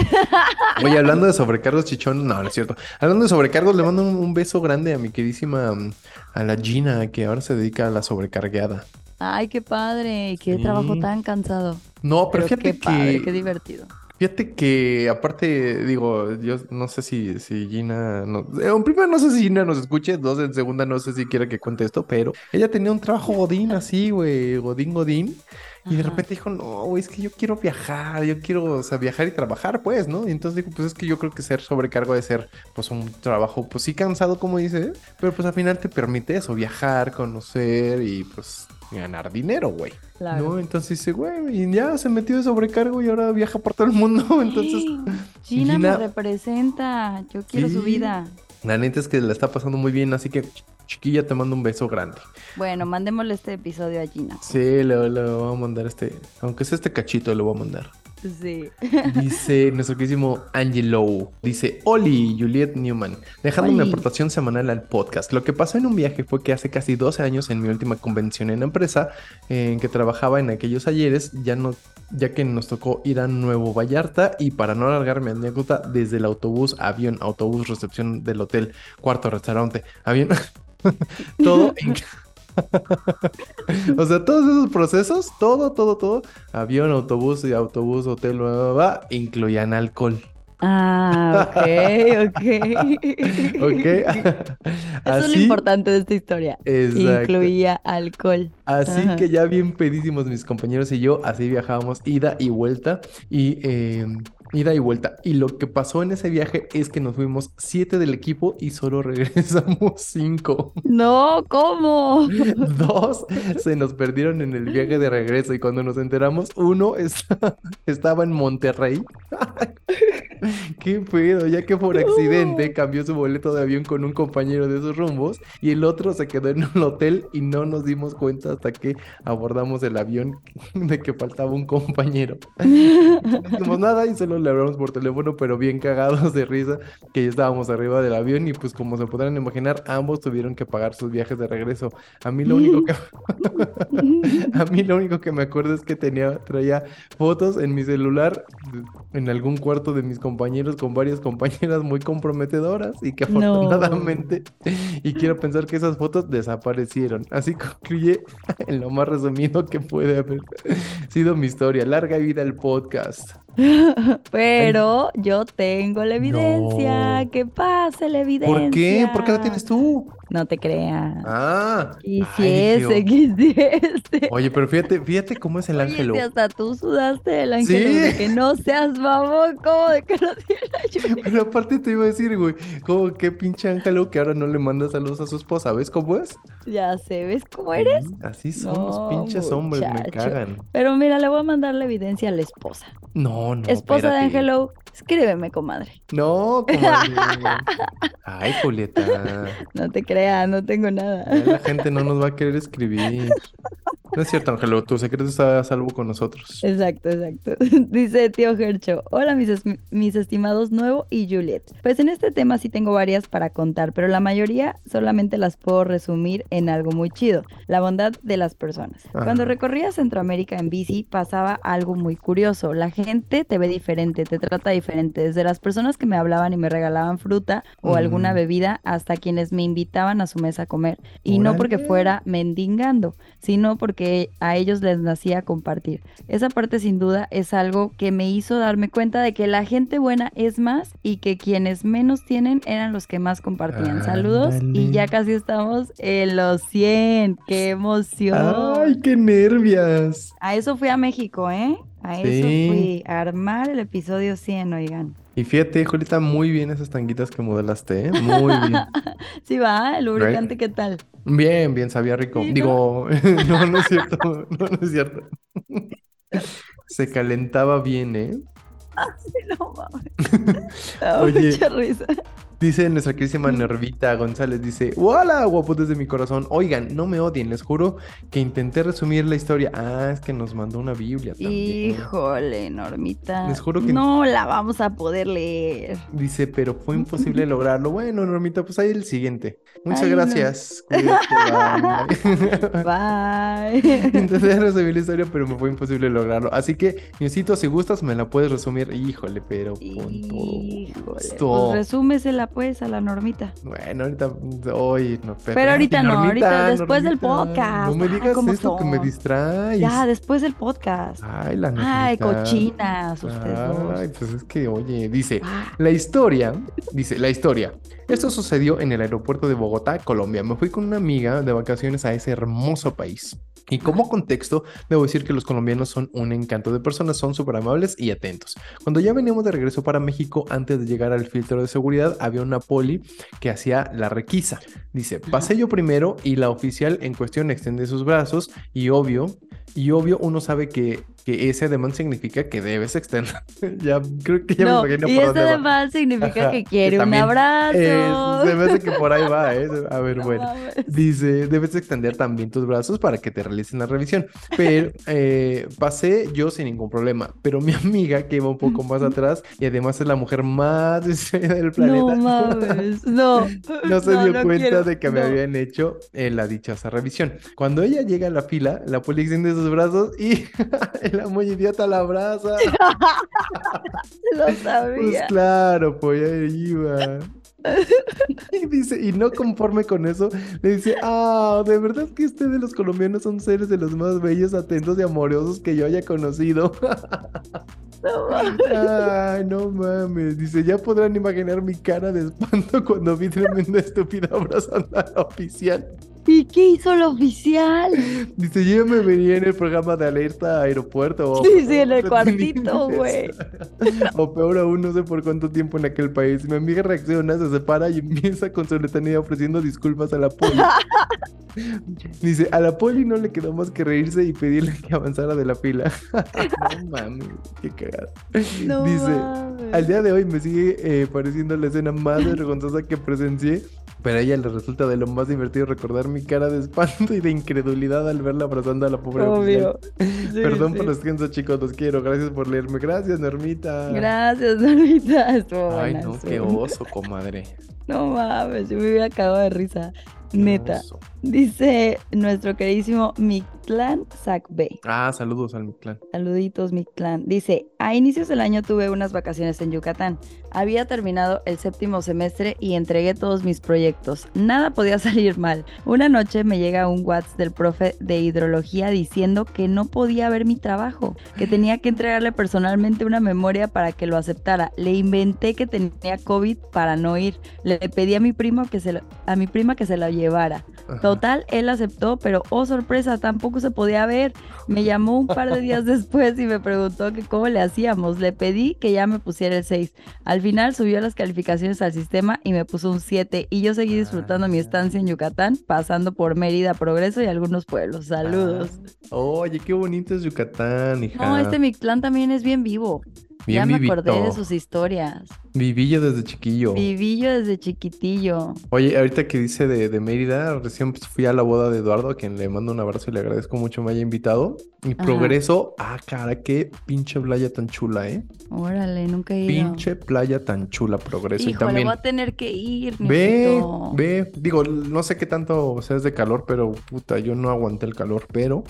Oye, hablando de sobrecargos chichonas, no, no es cierto. Hablando de sobrecargos, le mando un, un beso grande a mi queridísima, mm, a la Gina, que ahora se dedica a la sobrecargueada. Ay, qué padre. Qué Sí. trabajo tan cansado. No, pero, Pero fíjate qué que. padre, qué divertido. Fíjate que aparte, digo, yo no sé si, si Gina, no, eh, en primero no sé si Gina nos escuche, dos, en segunda no sé si quiere que cuente esto, pero ella tenía un trabajo godín así, güey, godín, godín, y de repente dijo, no, güey, es que yo quiero viajar, yo quiero, o sea, viajar y trabajar, pues, ¿no? Y entonces dijo, pues es que yo creo que ser sobrecargo de ser, pues, un trabajo, pues sí cansado, como dice, pero pues al final te permite eso, viajar, conocer y pues ganar dinero, güey. Claro. ¿No? Entonces dice, güey, y ya se metió de sobrecargo y ahora viaja por todo el mundo. Entonces, Gina, Gina- me representa. Yo quiero su vida. la neta es que la está pasando muy bien, así que ch- chiquilla, te mando un beso grande. Bueno, mandémosle este episodio a Gina. Sí, le, le voy a mandar este, aunque sea este cachito, le voy a mandar. Sí. Dice nuestro queridísimo Angelo. Dice, Oli, Juliet Newman, dejando mi Oli. aportación semanal al podcast. Lo que pasó en un viaje fue que hace casi 12 años, en mi última convención en la empresa en que trabajaba en aquellos ayeres, ya no ya que nos tocó ir a Nuevo Vallarta y para no alargar mi anécdota, desde el autobús, avión, autobús, recepción del hotel, cuarto, restaurante, avión, todo en- o sea, todos esos procesos, todo, todo, todo, avión, autobús y autobús, hotel, bla, bla, bla, incluían alcohol. Ah, ok, ok. ¿Ok? Eso es lo importante de esta historia. Exacto. Incluía alcohol. Así Ajá. que ya bien pedísimos mis compañeros y yo, así viajábamos ida y vuelta y eh, ida y vuelta. Y lo que pasó en ese viaje es que nos fuimos siete del equipo y solo regresamos cinco. No, ¿cómo? Dos se nos perdieron en el viaje de regreso y cuando nos enteramos, uno está- estaba en Monterrey. Qué pedo, ya que por accidente cambió su boleto de avión con un compañero de esos rumbos y el otro se quedó en un hotel y no nos dimos cuenta hasta que abordamos el avión de que faltaba un compañero. No hicimos nada y solo le hablamos por teléfono, pero bien cagados de risa que ya estábamos arriba del avión y pues como se podrán imaginar, ambos tuvieron que pagar sus viajes de regreso. A mí lo único que a mí lo único que me acuerdo es que tenía traía fotos en mi celular en algún cuarto de mis compañeros con varias compañeras muy comprometedoras y que No. afortunadamente y quiero pensar que esas fotos desaparecieron. Así concluye en lo más resumido que puede haber sido mi historia. Larga vida el podcast. Pero yo tengo la evidencia. No. Que pase la evidencia. ¿Por qué? ¿Por qué la tienes tú? No te creas. Ah. Ay, Dios. quisiese. Oye, pero fíjate, fíjate cómo es el Oye, ángelo. si hasta tú sudaste del ángel Sí. de que no seas mamón, como de que no tiene ayuda. Pero aparte te iba a decir, güey, como qué pinche ángelo que ahora no le manda saludos a su esposa. ¿Ves cómo es? Ya sé, ¿ves cómo eres? Sí, Así son los No, pinches hombres, me cagan. Pero mira, le voy a mandar la evidencia a la esposa. No, no. esposa de espérate. Ángelo, escríbeme, comadre. No, comadre. Ay, Julieta. No te creas, no tengo nada. La gente no nos va a querer escribir. No es cierto, Ángelo, tu secreto está a salvo con nosotros. Exacto, exacto. Dice tío Gercho, hola mis, es- mis estimados Nuevo y Juliet. Pues en este tema sí tengo varias para contar, pero la mayoría solamente las puedo resumir en algo muy chido, la bondad de las personas. Ajá. Cuando recorría Centroamérica en bici pasaba algo muy curioso, la gente te ve diferente, te trata diferente, desde las personas que me hablaban y me regalaban fruta o alguna bebida hasta quienes me invitaban a su mesa a comer. Y no porque fuera mendigando, sino porque a ellos les nacía compartir. Esa parte sin duda es algo que me hizo darme cuenta de que la gente buena es más y que quienes menos tienen eran los que más compartían. Saludos y ya casi estamos en los 100. ¡Qué emoción! ¡Ay, qué nervias! A eso fui a México, ¿eh? A eso fui, a armar el episodio 100, oigan. Y fíjate, Julieta, muy bien esas tanguitas que modelaste, ¿eh? Muy bien. Sí va, el lubricante, ¿qué tal? Bien, bien, sabía rico. Digo, no, no es cierto, no, no es cierto. Se calentaba bien, ¿eh? No mames. Oye. mucha risa. Dice nuestra queridísima Nervita González, dice, ¡Hola, guapos de mi corazón! Oigan, no me odien, les juro que intenté resumir la historia. Ah, es que nos mandó una Biblia también. Híjole, Normita. Les juro que- No la vamos a poder leer. Dice, pero fue imposible lograrlo. Bueno, Normita, pues ahí el siguiente. Muchas Ay, no. gracias. Cuídate, bye. Bye. Intenté resumir la historia, pero me fue imposible lograrlo. Así que, Niosito, si gustas, me la puedes resumir. Híjole, pero con todo Híjole. Pues resúmesela pues a la Normita. Bueno, ahorita, hoy no, Pero ahorita no, ahorita después del podcast. No me Ah, digas ¿cómo esto que me son? distraes. Ya, después del podcast. Ay, la Ay, Normita. cochinas, ustedes Ay, dos. pues es que, oye, dice, Ah, la historia, dice, la historia. Esto sucedió en el aeropuerto de Bogotá, Colombia. Me fui con una amiga de vacaciones a ese hermoso país. Y como contexto, debo decir que los colombianos son un encanto de personas, son súper amables y atentos. Cuando ya veníamos de regreso para México, antes de llegar al filtro de seguridad, había una poli que hacía la requisa. Dice, pasé yo primero y la oficial en cuestión extiende sus brazos y obvio, y obvio uno sabe que, que ese ademán significa que debes extender. ya creo que ya no, me imagino y por va. además significa Ajá, que que quiere un abrazo. Se me hace que por ahí va, ¿eh? A ver, No bueno. mames. Dice, debes extender también tus brazos para que te realicen la revisión. Pero eh, pasé yo sin ningún problema. Pero mi amiga, que iba un poco más atrás y además es la mujer más del planeta, No mames, no. no se dio no cuenta quiero, de que me no. habían hecho eh, la dichosa revisión. Cuando ella llega a la fila, la poli extiende sus brazos y la muy idiota la abraza. Lo Pues sabía. claro, pues ahí iba. Y dice, y no conforme con eso, le dice, ah, de verdad que ustedes los colombianos son seres de los más bellos, atentos y amorosos que yo haya conocido. No mames. Ay, no mames. Dice, ya podrán imaginar mi cara de espanto cuando vi tremenda estúpida abrazando a la oficial. ¿Y qué hizo el oficial? Dice, yo me venía en el programa de alerta aeropuerto. o- Sí, sí, en el cuartito, güey. O peor aún, no sé por cuánto tiempo en aquel país. Mi amiga reacciona, se separa y empieza con su letanía ofreciendo disculpas a la poli. Dice, a la poli no le quedó más que reírse y pedirle que avanzara de la fila. no mames, qué cagada. No Dice, mames. al día de hoy me sigue eh, pareciendo la escena más vergonzosa que presencié, pero a ella le resulta de lo más divertido recordar mi cara de espanto y de incredulidad al verla abrazando a la pobre Obvio. oficial. Sí, Perdón sí. por los descansos, chicos, los quiero. Gracias por leerme. Gracias, Normita. Gracias, Normita. Estuvo Ay, buena, no, estuvo qué oso, comadre. No mames, yo me hubiera cagado de risa. Neta. Dice nuestro queridísimo Mictlán Sacbey. Ah, saludos al mi clan. Saluditos, Mictlán. Dice, a inicios del año tuve unas vacaciones en Yucatán. Había terminado el séptimo semestre y entregué todos mis proyectos. Nada podía salir mal. Una noche me llega un WhatsApp del profe de hidrología diciendo que no podía ver mi trabajo, que tenía que entregarle personalmente una memoria para que lo aceptara. Le inventé que tenía COVID para no ir. Le pedí a mi primo que se lo- a mi prima que se la llevara. Ajá. Total, él aceptó, pero oh sorpresa, tampoco se podía ver. Me llamó un par de días después y me preguntó que cómo le hacíamos. Le pedí que ya me pusiera el 6. Al final subió las calificaciones al sistema y me puso un 7 y yo seguí disfrutando mi Ah. estancia en Yucatán, pasando por Mérida, Progreso y algunos pueblos. Saludos. Ah, Oye, qué bonito es Yucatán, hija. No, este Mictlán también es bien vivo. Bien ya me acordé de sus historias. Vivillo desde chiquillo. Vivillo desde chiquitillo. Oye, ahorita que dice de, de Mérida, recién pues, fui a la boda de Eduardo, a quien le mando un abrazo y le agradezco mucho me haya invitado. Y Ajá. progreso, ah, cara, qué pinche playa tan chula, ¿eh? Órale, nunca he ido. Pinche playa tan chula, progreso. y Híjole, también, voy a tener que ir, ve, ve, digo, no sé qué tanto seas de calor, pero puta, yo no aguanté el calor, pero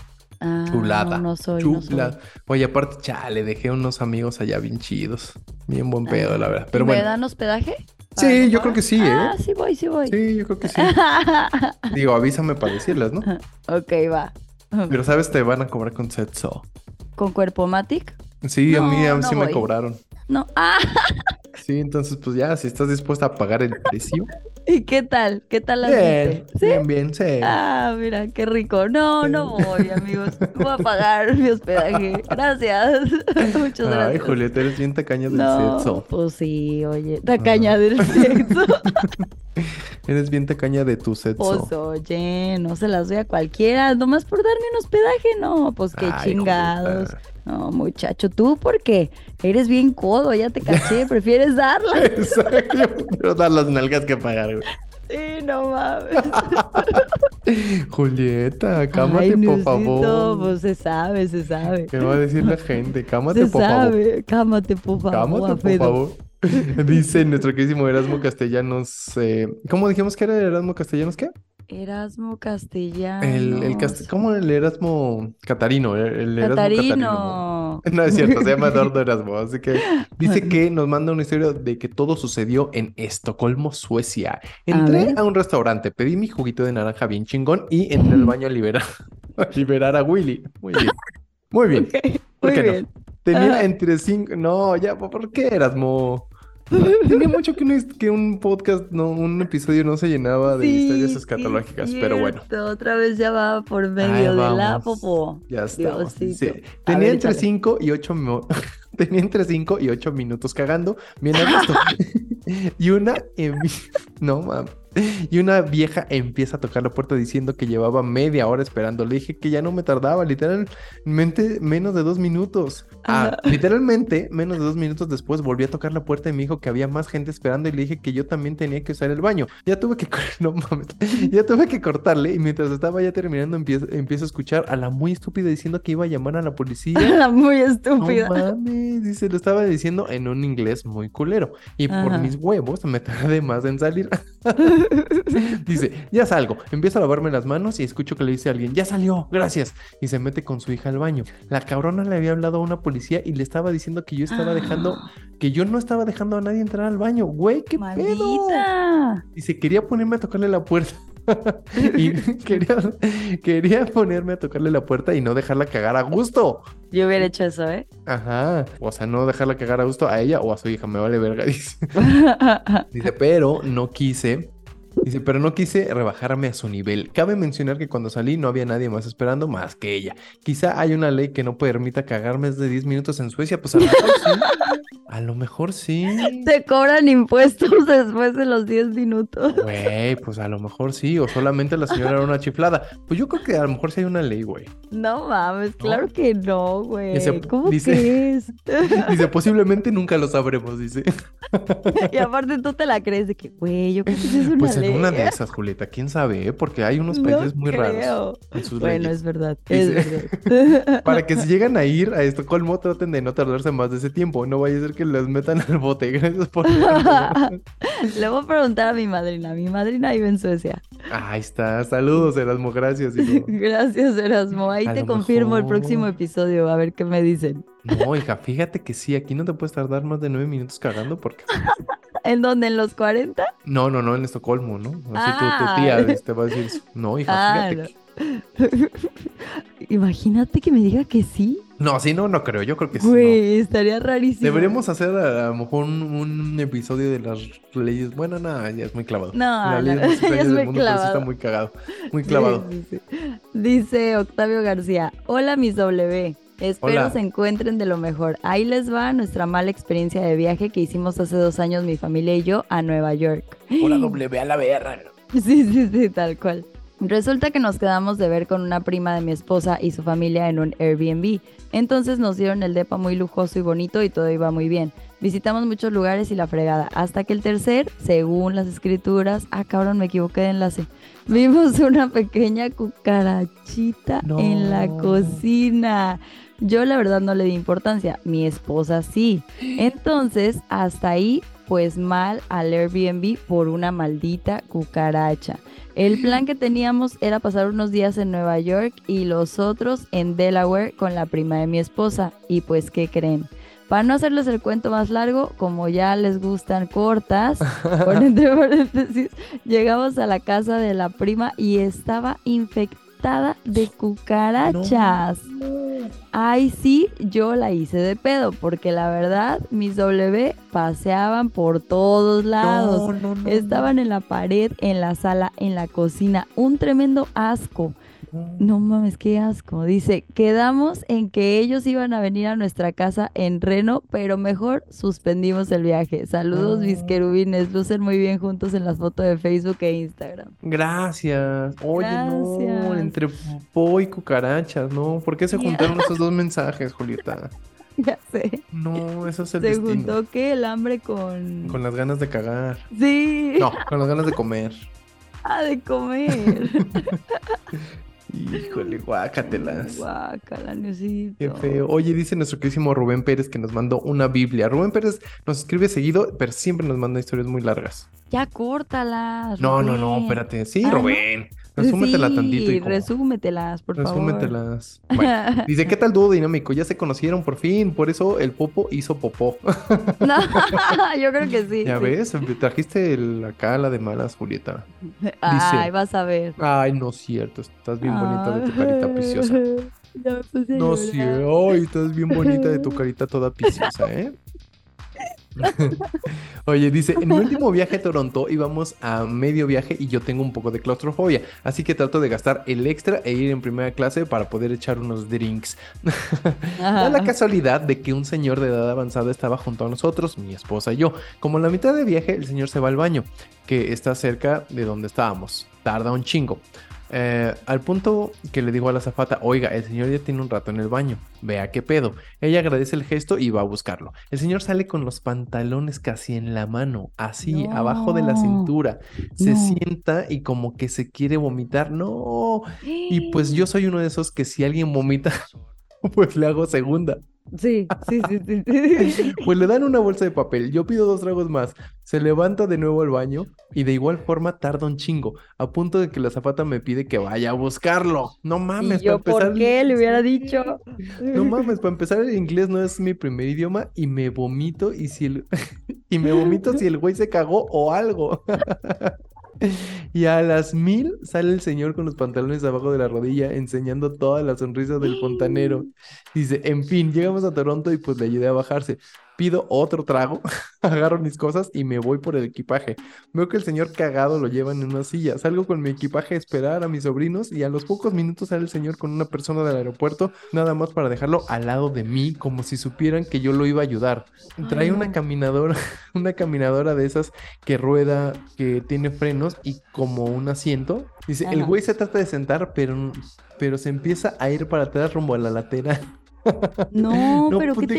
Ah, chulada, No, no soy, no soy. chula. Oye, aparte, chale, dejé unos amigos allá bien chidos, bien buen pedo, Ah, la verdad. ¿y Pero ¿Me bueno, dan hospedaje? Sí, ¿Para yo creo que sí, ¿eh? Ah, sí voy, sí voy. sí, yo creo que sí. Digo, avísame para decirles, ¿no? ok, va. Pero sabes, te van a cobrar con Setso. ¿Con cuerpo Matic? Sí, a mí, a No, mí no sí me cobraron. No. Ah, Sí, entonces pues ya, si estás dispuesta a pagar el precio. ¿y qué tal? ¿Qué tal la Bien, bien, bien, sí. Ah, mira, qué rico. No, no voy, amigos. Voy a pagar mi hospedaje. Gracias. Muchas Ay, gracias. Julieta, eres bien tacaña del No, sexo. pues sí, oye, tacaña del sexo. Eres bien tacaña de tu sexo. Pues oye, no se las doy a cualquiera, nomás por darme un hospedaje, no, pues qué Ay, chingados. Julieta. No, muchacho, tú porque eres bien codo, ya te caché, prefieres darla. Exacto. Pero dar las nalgas que pagar, güey. Sí, no mames. Julieta, cámate, Ay, por favor. Pues se sabe, se sabe. ¿Qué va a decir la gente? Cámate, Se por favor. cámate, por favor. Cámate, por favor. Dice nuestro queridísimo Erasmo Castellanos. eh, ¿Cómo dijimos que era Erasmo Castellanos? ¿Qué? Erasmo Castellanos. El, el cast- ¿Cómo el Erasmo Catarino? El, el Erasmo Catarino. Catarino. No es cierto, se llama Eduardo Erasmo. Así que dice que nos manda una historia de que todo sucedió en Estocolmo, Suecia. Entré a, un restaurante, pedí mi juguito de naranja bien chingón y entré al baño a liberar, a liberar a Willy. Muy bien. Muy bien. ¿Por Muy qué no? bien. Tenía Ajá. entre cinco. No, ya, ¿por qué Erasmo? Tenía mucho que un, que un podcast, no, un episodio no se llenaba de Sí, historias sí, escatológicas, pero bueno. Otra vez ya va por medio de la popo. Ya. Dice, A tenía ver, entre échale. 5 y 8 tenía entre 5 y 8 minutos cagando, bien a gusto. y una envi- no mames. Y una vieja empieza a tocar la puerta diciendo que llevaba media hora esperando. Le dije que ya no me tardaba, literalmente menos de dos minutos. Ah, literalmente menos de dos minutos después volví a tocar la puerta y me dijo que había más gente esperando y le dije que yo también tenía que usar el baño. Ya tuve que, no mames, ya tuve que cortarle y mientras estaba ya terminando empiezo, empiezo a escuchar a la muy estúpida diciendo que iba a llamar a la policía. La muy No estúpida. mames, dice, lo estaba diciendo en un inglés muy culero. Y por mis huevos me tardé más en salir. dice, ya salgo. Empiezo a lavarme las manos y escucho que le dice a alguien, ya salió, gracias. Y se mete con su hija al baño. La cabrona le había hablado a una policía y le estaba diciendo que yo estaba dejando, que yo no estaba dejando a nadie entrar al baño. Güey, qué pedo. Maldita. Dice, quería ponerme a tocarle la puerta. y quería, quería ponerme a tocarle la puerta y no dejarla cagar a gusto. Yo hubiera hecho eso, ¿eh? Ajá, o sea, no dejarla cagar a gusto a ella o a su hija, me vale verga, dice. Dice, pero no quise, dice, pero no quise rebajarme a su nivel. Cabe mencionar que cuando salí no había nadie más esperando más que ella. Quizá hay una ley que no permita cagar más de 10 minutos en Suecia, pues a lo mejor sí. A lo mejor sí. Te cobran impuestos después de los 10 minutos. Güey, pues a lo mejor sí, o solamente la señora era una chiflada. Pues yo creo que a lo mejor sí hay una ley, güey. No mames, claro que no, güey. ¿Cómo dice- crees? Dice, posiblemente nunca lo sabremos, dice. y aparte tú te la crees de que, güey, yo creo que es una Pues en una de esas, Julieta, quién sabe, ¿eh? Porque hay unos No países muy raros en sus Bueno, leyes. es verdad, es Dice- verdad. Para que si llegan a ir a Estocolmo, traten de no tardarse más de ese tiempo. No vaya a ser que los metan al bote. Gracias por. Le voy a preguntar a mi madrina. Mi madrina vive en Suecia. Ahí está. Saludos, Erasmo. Gracias. hijo. Gracias, Erasmo. Ahí A te confirmo el próximo episodio, a ver qué me dicen. No, hija, fíjate que sí, aquí no te puedes tardar más de nueve minutos cagando porque. ¿En dónde? ¿En los 40? No, no, no, en Estocolmo, ¿no? Así tu, tu Ah. tía te va a decir. No, hija, Ah, fíjate. no. que- Imagínate que me diga que sí. No, sí, no, no creo. Yo creo que sí. no. Güey, estaría rarísimo. Deberíamos hacer a, a lo mejor un, un episodio de las leyes. Bueno, nada, ya es muy clavado. No, no, leyes más ya es del muy mundo, pero sí está clavado. muy cagado. Muy Sí, clavado. sí, sí. Dice Octavio García, hola mis W, espero Hola. se encuentren de lo mejor. Ahí les va nuestra mala experiencia de viaje que hicimos hace dos años mi familia y yo a Nueva York. Hola, W a la verga. Sí, sí, sí, tal cual. Resulta que nos quedamos de ver con una prima de mi esposa y su familia en un Airbnb. Entonces nos dieron el depa muy lujoso y bonito y todo iba muy bien. Visitamos muchos lugares y la fregada. Hasta que el tercer, según las escrituras, ah cabrón, me equivoqué de enlace. Vimos una pequeña cucarachita en la cocina. Yo la verdad no le di importancia, mi esposa sí. Entonces, hasta ahí, pues mal al Airbnb por una maldita cucaracha. El plan que teníamos era pasar unos días en Nueva York y los otros en Delaware con la prima de mi esposa. Y pues, ¿qué creen? Para no hacerles el cuento más largo, como ya les gustan cortas, entre paréntesis, llegamos a la casa de la prima y estaba infectada de cucarachas. Ay, sí, yo la hice de pedo, porque la verdad, mis W paseaban por todos lados. No, no, no, Estaban en la pared, en la sala, en la cocina. Un tremendo asco. No mames, qué asco. Dice, quedamos en que ellos iban a venir a nuestra casa en Reno, pero mejor suspendimos el viaje. Saludos, mis No. querubines. Lucen muy bien juntos en las fotos de Facebook e Instagram. Gracias. Oye, no, entre po y cucarachas, ¿no? ¿Por qué se juntaron esos dos mensajes, Julieta? Ya sé. No, eso es el Se destino. juntó que el hambre con... Con las ganas de cagar. Sí. No, con las ganas de comer. Ah, de comer. Híjole, guácatelas. Guácala, Niosito. Qué feo. Oye, dice nuestro queridísimo Rubén Pérez que nos mandó una Biblia. Rubén Pérez nos escribe seguido, pero siempre nos manda historias muy largas. Ya córtalas. No, no, no, Rubén. espérate. Sí, Ah, ¿no? Resúmetela Sí, tantito y como- resúmetelas, por favor. Resúmetelas. Bueno, dice, ¿qué tal dúo dinámico? Ya se conocieron por fin, por eso el popo hizo popó. No, yo creo que sí. ya sí. ves, trajiste la de malas, Julieta. Ay, vas a ver. Ay, no es cierto, estás bien bonita de tu carita preciosa. No, llorar. sí, ay, estás bien bonita de tu carita toda preciosa, ¿eh? Oye, dice, en mi último viaje a Toronto íbamos a medio viaje y yo tengo un poco de claustrofobia, así que trato de gastar el extra e ir en primera clase para poder echar unos drinks. Da la casualidad de que un señor de edad avanzada estaba junto a nosotros, mi esposa y yo. Como en la mitad de viaje, el señor se va al baño, que está cerca de donde estábamos. Tarda un chingo. Eh, al punto que le digo a la zafata, oiga, el señor ya tiene un rato en el baño, vea qué pedo. Ella agradece el gesto y va a buscarlo. El señor sale con los pantalones casi en la mano, así, abajo de la cintura. Se No. sienta y como que se quiere vomitar. No. Y pues yo soy uno de esos que si alguien vomita, pues le hago segunda. Sí, sí, sí, sí, sí. Pues le dan una bolsa de papel, yo pido dos tragos más, se levanta de nuevo al baño y de igual forma tarda un chingo, a punto de que la zapata me pide que vaya a buscarlo. No mames, Y yo, para empezar... ¿por qué le hubiera dicho? No mames, para empezar el inglés no es mi primer idioma y me vomito y si el... y me vomito si el güey se cagó o algo. Y a las mil sale el señor con los pantalones abajo de la rodilla enseñando toda la sonrisa del fontanero. Dice, en fin, llegamos a Toronto y pues le ayudé a bajarse. Pido otro trago, agarro mis cosas y me voy por el equipaje. Veo que el señor cagado lo llevan en una silla. Salgo con mi equipaje a esperar a mis sobrinos y a los pocos minutos sale el señor con una persona del aeropuerto, nada más para dejarlo al lado de mí, como si supieran que yo lo iba a ayudar. Trae Ay, una caminadora, una caminadora de esas que rueda, que tiene frenos y como un asiento. Dice, el güey se trata de sentar, pero, pero se empieza a ir para atrás rumbo a la lateral. No, No pero ¿qué pude-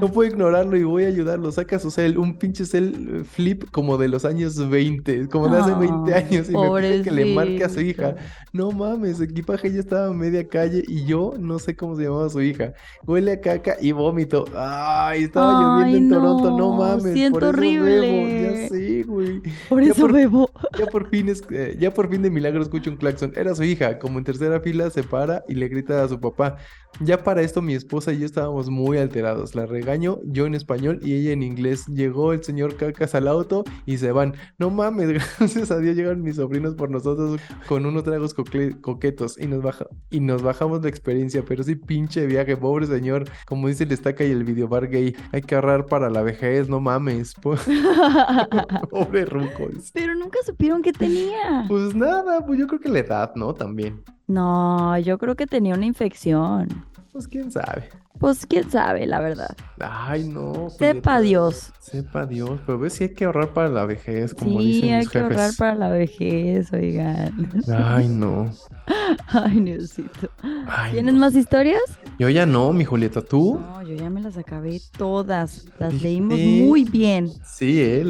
No puedo ignorarlo y voy a ayudarlo. Saca su cel, un pinche cel eh, flip como de los años 20, como de hace 20 Ay, años, y me pide que le marque a su hija. No mames, equipaje ya estaba a media calle y yo no sé cómo se llamaba su hija. Huele a caca y vómito. Ay, estaba Ay, lloviendo en Toronto, no no, mames. siento por eso bebo. horrible. Ya sé, güey. Por Ya eso por- bebo. Ya por fin, es- eh, ya por fin de milagro escucho un claxon. Era su hija, como en tercera fila se para y le grita a su papá. Ya para esto mi esposa y yo estábamos muy alterados. La regaño, yo en español y ella en inglés. Llegó el señor Cacas al auto y se van. No mames, gracias a Dios llegaron mis sobrinos por nosotros con unos tragos coquetos y nos, baja y nos bajamos la experiencia. Pero sí, pinche viaje, pobre señor. Como dice el estaca y el videobar gay, hay que ahorrar para la vejez, no mames. po- Pobre ruco. dice. Pero nunca supieron qué tenía. Pues nada, pues yo creo que la edad, ¿no? También. No, yo creo que tenía una infección. Pues quién sabe. Pues quién sabe, la verdad. Ay, no. Sepa Julieta. Dios. Sepa Dios. Pero ves, sí hay que ahorrar para la vejez, como Sí, dicen hay mis que ahorrar jefes. para la vejez, oigan. Ay, no. Ay, Diosito. Ay, ¿Tienes no. más historias? Yo ya no, mi Julieta. ¿Tú? No, yo ya me las acabé todas. Las leímos muy bien. Sí, ¿eh?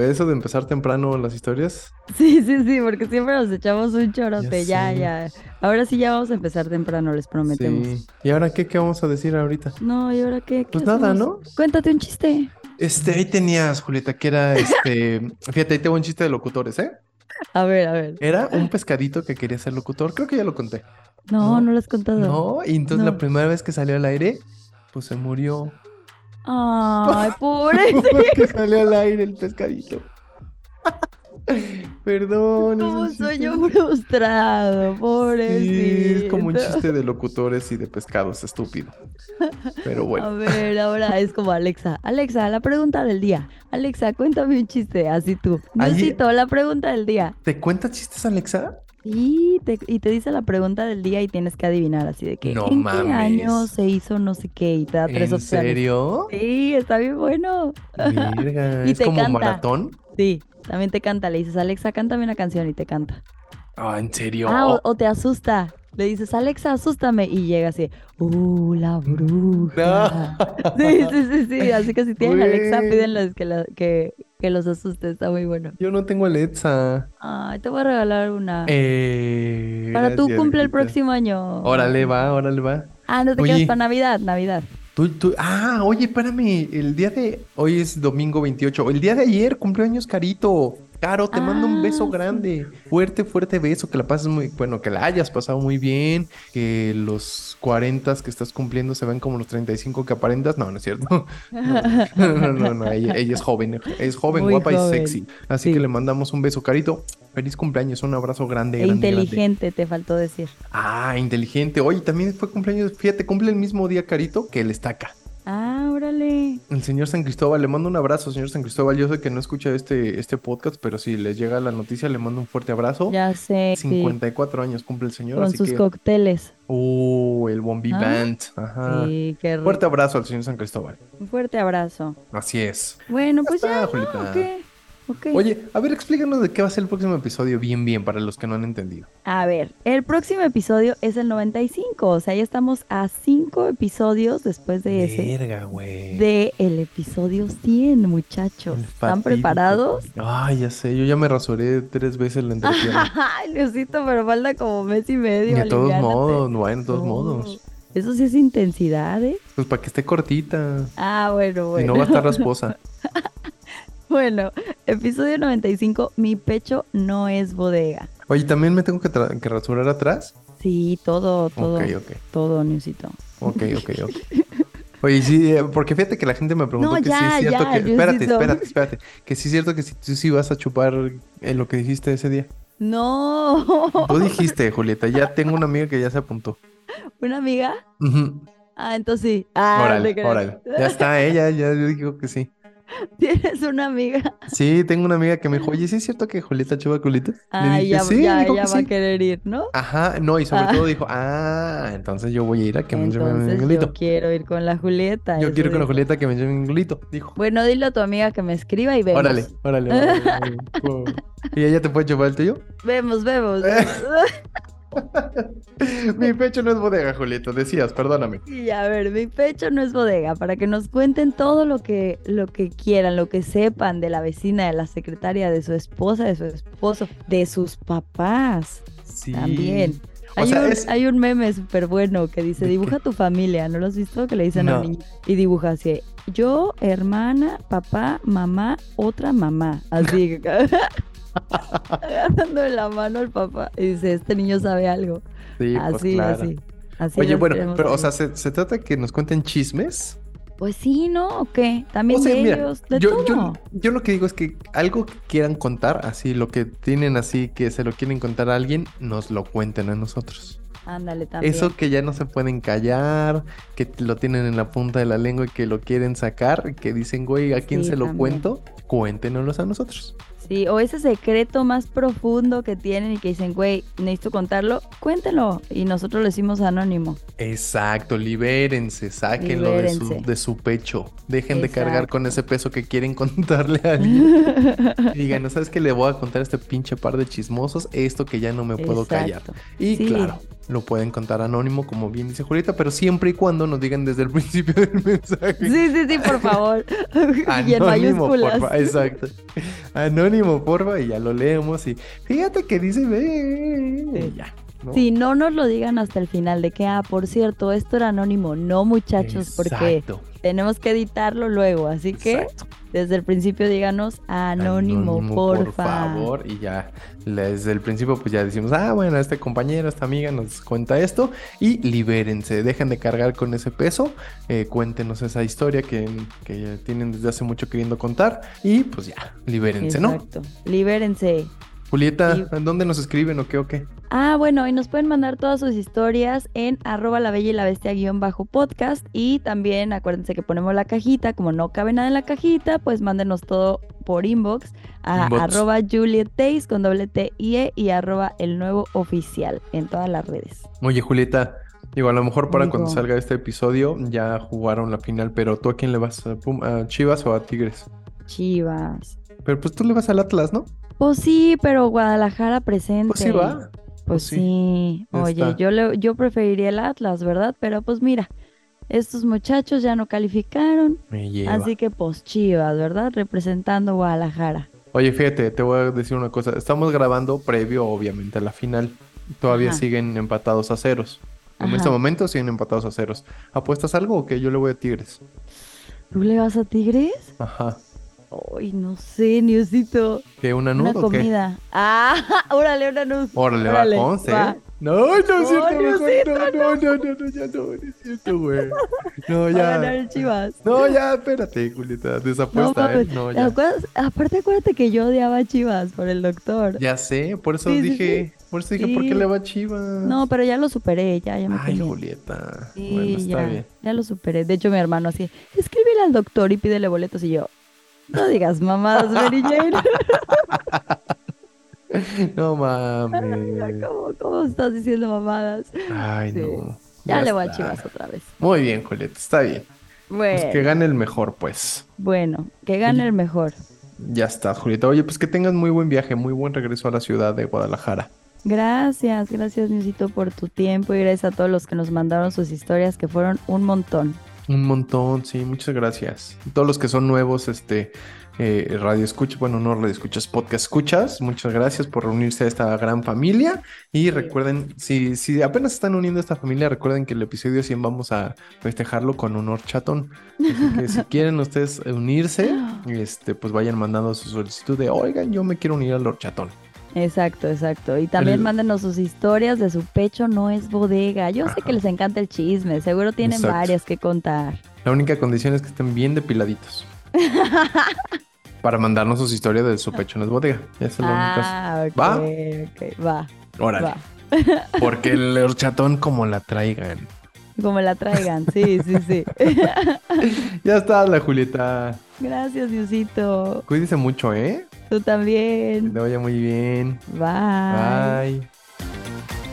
Eso de empezar temprano las historias. Sí, sí, sí, porque siempre nos echamos un chorote. Ya, ya. Ahora sí ya vamos a empezar temprano, les prometemos. Sí. ¿Y ahora qué, qué vamos a decir ahorita? No, ¿y ahora qué? ¿Qué Pues nada? ¿no? Cuéntate un chiste. Este, ahí tenías, Julieta, que era este. Fíjate, ahí tengo un chiste de locutores, ¿eh? A ver, a ver. Era un pescadito que quería ser locutor. Creo que ya lo conté. No, No, no, lo has contado. No, y entonces No. la primera vez que salió al aire, pues se murió. Ay, pobre. que salió al aire el pescadito. Perdón. Como un chiste. sueño frustrado, pobre. Sí, es como un chiste de locutores y de pescados, estúpido. Pero A bueno. ver, ahora es como Alexa. Alexa, la pregunta del día. Alexa, cuéntame un chiste, así tú. Necesito la pregunta del día. ¿Te cuenta chistes, Alexa? Y te, y te dice la pregunta del día y tienes que adivinar así de que No ¿en mames. qué año se hizo no sé qué? Y te da tres ¿En opciones. serio? Sí, está bien bueno. Verga, Y es te como canta. maratón. Sí, también te canta. Le dices, Alexa, cántame una canción y te canta. Ah, ¿en serio? Ah, o, o te asusta. Le dices, Alexa, asústame. Y llega así, ¡Uh, la bruja! Sí, sí, sí, sí. Así que si tienen Alexa, Güey. pídenles que, la- que, que los asuste. Está muy bueno. Yo no tengo Alexa. Ay, te voy a regalar una. Eh, Para tu gracias, cumple el próximo año. Órale, va, órale, va. Ah, no te Oye. quedas para Navidad, Navidad. Tú, tú- ah, oye, espérame, el día de, hoy es domingo 28, el día de ayer cumpleaños Carito. Caro, te mando un Ah, beso sí. grande, fuerte, fuerte beso, que la pases muy, bueno, que la hayas pasado muy bien, que los 40 que estás cumpliendo se ven como los 35 que aparentas, no, no es cierto. No, no, no, no, ella, ella es joven, es joven, Muy guapa joven, y sexy. Así sí. que le mandamos un beso, Carito. Feliz cumpleaños, un abrazo grande, E grande, grande. inteligente, te faltó decir. Ah, inteligente. Oye, también fue cumpleaños, fíjate, cumple el mismo día Carito que el estaca. Ah, órale. El señor San Cristóbal, le mando un abrazo, señor San Cristóbal. Yo sé que no escucha este, este podcast, pero si les llega la noticia, le mando un fuerte abrazo. Ya sé. sí. 54 años cumple el señor, Con así sus que. cócteles. Oh, el Bombi Ah, Band. Ajá. Sí, qué rico. Fuerte abrazo al señor San Cristóbal. Un fuerte abrazo. Así es. Bueno, pues ya, ¿no? Julieta. ¿O qué? Oye, a ver, explícanos de qué va a ser el próximo episodio, bien, bien, para los que no han entendido. A ver, el próximo episodio es el 95, o sea, ya estamos a 5 episodios después de ese. Verga, güey. De el episodio 100, muchachos. ¿Están preparados? Ay, ya sé, yo ya me rasuré tres veces la entrepierna. Ay, Diosito, pero falta como mes y medio. de todos modos, bueno, de todos modos. Eso sí es intensidad, ¿eh? Pues para que esté cortita. Ah, bueno, Y bueno. no va a estar rasposa. Bueno, episodio 95, mi pecho no es bodega. Oye, ¿también me tengo que, que rasurar atrás? Sí, todo, todo, Ok, ok. todo, Niusito. Ok, ok, ok. Oye, sí, eh, porque fíjate que la gente me preguntó No, que sí ya, es cierto ya, que... Espérate, espérate, espérate. Que sí es cierto que sí, tú sí vas a chupar en lo que dijiste ese día. No, Tú dijiste, Julieta, ya tengo una amiga que ya se apuntó. una amiga. Ujú. Ah, entonces sí. Ah, Órale, órale. Ya está, ella, ya yo digo que sí. Tienes una amiga. Sí, tengo una amiga que me dijo, oye, ¿sí es cierto que Julieta chupa culitas? Le Ah, ya, sí, ya, ya va a querer ir, ¿no? Ajá, no, y sobre Ah. todo dijo, ah, entonces yo voy a ir a que me lleve un glito. yo quiero ir con la Julieta. Yo quiero con la. Julieta que me lleve un glito, dijo. Bueno, dile a tu amiga que me escriba y vemos. Órale, órale, órale, órale. ¿Y ella te puede chupar el tuyo? Vemos, vemos. Mi pecho no es bodega, Julieta, decías, perdóname. Y a ver, mi pecho no es bodega, para que nos cuenten todo lo que, lo que quieran, lo que sepan de la vecina, de la secretaria, de su esposa, de su esposo, de sus papás Sí. también. O Hay, sea, un, es- hay un meme súper bueno que dice, ¿De dibuja qué? tu familia, ¿no lo has visto? Que le dicen a No. un niño. Y dibuja así, yo, hermana, papá, mamá, otra mamá. Así, agarrando de la mano al papá. Y dice, este niño sabe algo. Sí, pues así, claro. así. Así Oye, bueno, pero, o sea, ¿se, se trata de que nos cuenten chismes? Pues sí, ¿no? ¿O qué? También O sea, de mira, ellos, de yo, todo. yo, yo lo que digo es que algo que quieran contar, así, lo que tienen así, que se lo quieren contar a alguien, nos lo cuenten a nosotros. Ándale también. Eso que ya no se pueden callar, que lo tienen en la punta de la lengua y que lo quieren sacar, que dicen, güey, ¿a quién Sí, se lo también. cuento? Cuéntenoslos a nosotros. Sí, o ese secreto más profundo que tienen y que dicen, güey, necesito contarlo, cuéntelo. Y nosotros lo decimos anónimo. Exacto, libérense, sáquenlo de su, de su pecho. Dejen de cargar con ese peso que quieren contarle a alguien. Digan, ¿no sabes qué? Le voy a contar a este pinche par de chismosos esto que ya no me puedo callar. Y Sí. claro, lo pueden contar anónimo, como bien dice Julieta, pero siempre y cuando nos digan desde el principio del mensaje. Sí, sí, sí, por favor. y en Anónimo, mayúsculas. porfa. Exacto. Anónimo, porfa, y ya lo leemos. Y fíjate que dice, ve. Sí. ya. ¿No? Sí, no nos lo digan hasta el final de que, ah, por cierto, esto era anónimo. No, muchachos, porque tenemos que editarlo luego. Así que exacto. desde el principio díganos anónimo, porfa. por favor. Y ya desde el principio, pues ya decimos, ah, bueno, este compañero, esta amiga nos cuenta esto. Y libérense, dejen de cargar con ese peso. eh, cuéntenos esa historia que, que ya tienen desde hace mucho queriendo contar. Y pues ya, libérense, ¿no? Exacto. Libérense. Julieta, Sí. ¿dónde nos escriben o qué o qué? Ah, bueno, y nos pueden mandar todas sus historias en arroba la bella y la bestia guion bajo podcast. Y también acuérdense que ponemos la cajita, como no cabe nada en la cajita, pues mándenos todo por inbox a Inbox. arroba Juliet con doble T I E y arroba el nuevo oficial en todas las redes. Oye, Julieta, digo, a lo mejor para cuando salga este episodio ya jugaron la final, pero ¿tú a quién le vas? ¿A, Pum- a Chivas o a Tigres? Chivas. Pero pues tú le vas al Atlas, ¿no? Pues sí, pero Guadalajara presente. Pues sí va. Pues Pues sí. Oye, yo le, yo preferiría el Atlas, ¿verdad? Pero pues mira, estos muchachos ya no calificaron, Me lleva. así que pues Chivas, ¿verdad? Representando Guadalajara. Oye, fíjate, te voy a decir una cosa. Estamos grabando previo, obviamente, a la final. Todavía Ajá. siguen empatados a ceros. En Ajá. este momento siguen empatados a ceros. ¿Apuestas algo o qué? Yo le voy a Tigres. ¿Tú le vas a Tigres? Ajá. Ay, no sé, Niusito. ¿Qué? ¿Una Una nud o qué? comida. Ah, órale, una nud. Órale, Órale, va, Conce, va. ¿eh? No, no es No, cierto, mejor Diosito, no, no, no, no, no, ya no, no es cierto, güey. No, ganar ya. el Chivas. No, ya, espérate, Julieta, No, desapuesta, ¿eh? mames. No, ¿Te ya. acuerdas? Aparte, acuérdate que yo odiaba a Chivas por el doctor. Ya sé, por eso Sí, sí, dije, por eso dije, ¿por qué Sí. le va a Chivas? No, pero ya lo superé, ya, ya me Ay, cambié. Julieta. Sí, Bueno, está ya, bien. ya lo superé. De hecho, mi hermano así, escríbele al doctor y pídele boletos. Y yo, no digas mamadas, Mary Jane. No mames. ¿Cómo, ¿Cómo estás diciendo mamadas? Ay, Sí. no. Ya, le voy a. Chivas otra vez. Muy bien, Julieta, está bien. Bueno, Pues que gane el mejor, pues. bueno, que gane el mejor. Ya está, Julieta. Oye, pues que tengas muy buen viaje, muy buen regreso a la ciudad de Guadalajara. Gracias, gracias, Niusito, por tu tiempo y gracias a todos los que nos mandaron sus historias, que fueron un montón. Un montón, sí, muchas gracias. Y todos los que son nuevos, este, eh, radio escucha, bueno, no radio escuchas, podcast escuchas, muchas gracias por reunirse a esta gran familia. Y recuerden, si, si apenas están uniendo a esta familia, recuerden que el episodio 100 vamos a festejarlo con un horchatón. Así que si quieren ustedes unirse, este, pues vayan mandando su solicitud de, oigan, yo me quiero unir al horchatón. Exacto, exacto. Y también El- mándenos sus historias de su pecho, no es bodega. Yo sé que les encanta el chisme, seguro tienen Exacto. varias que contar. La única condición es que estén bien depiladitos. Para mandarnos sus historias de su pecho en las bodegas. Esa es la única. Ah, ok, ¿Va? ok, va, Órale. va. Porque el horchatón como la traigan. Como la traigan, sí, sí, sí. Ya está, la Julieta. Gracias, Diosito. Cuídese mucho, ¿eh? Tú también. Que te vaya muy bien. Bye. Bye.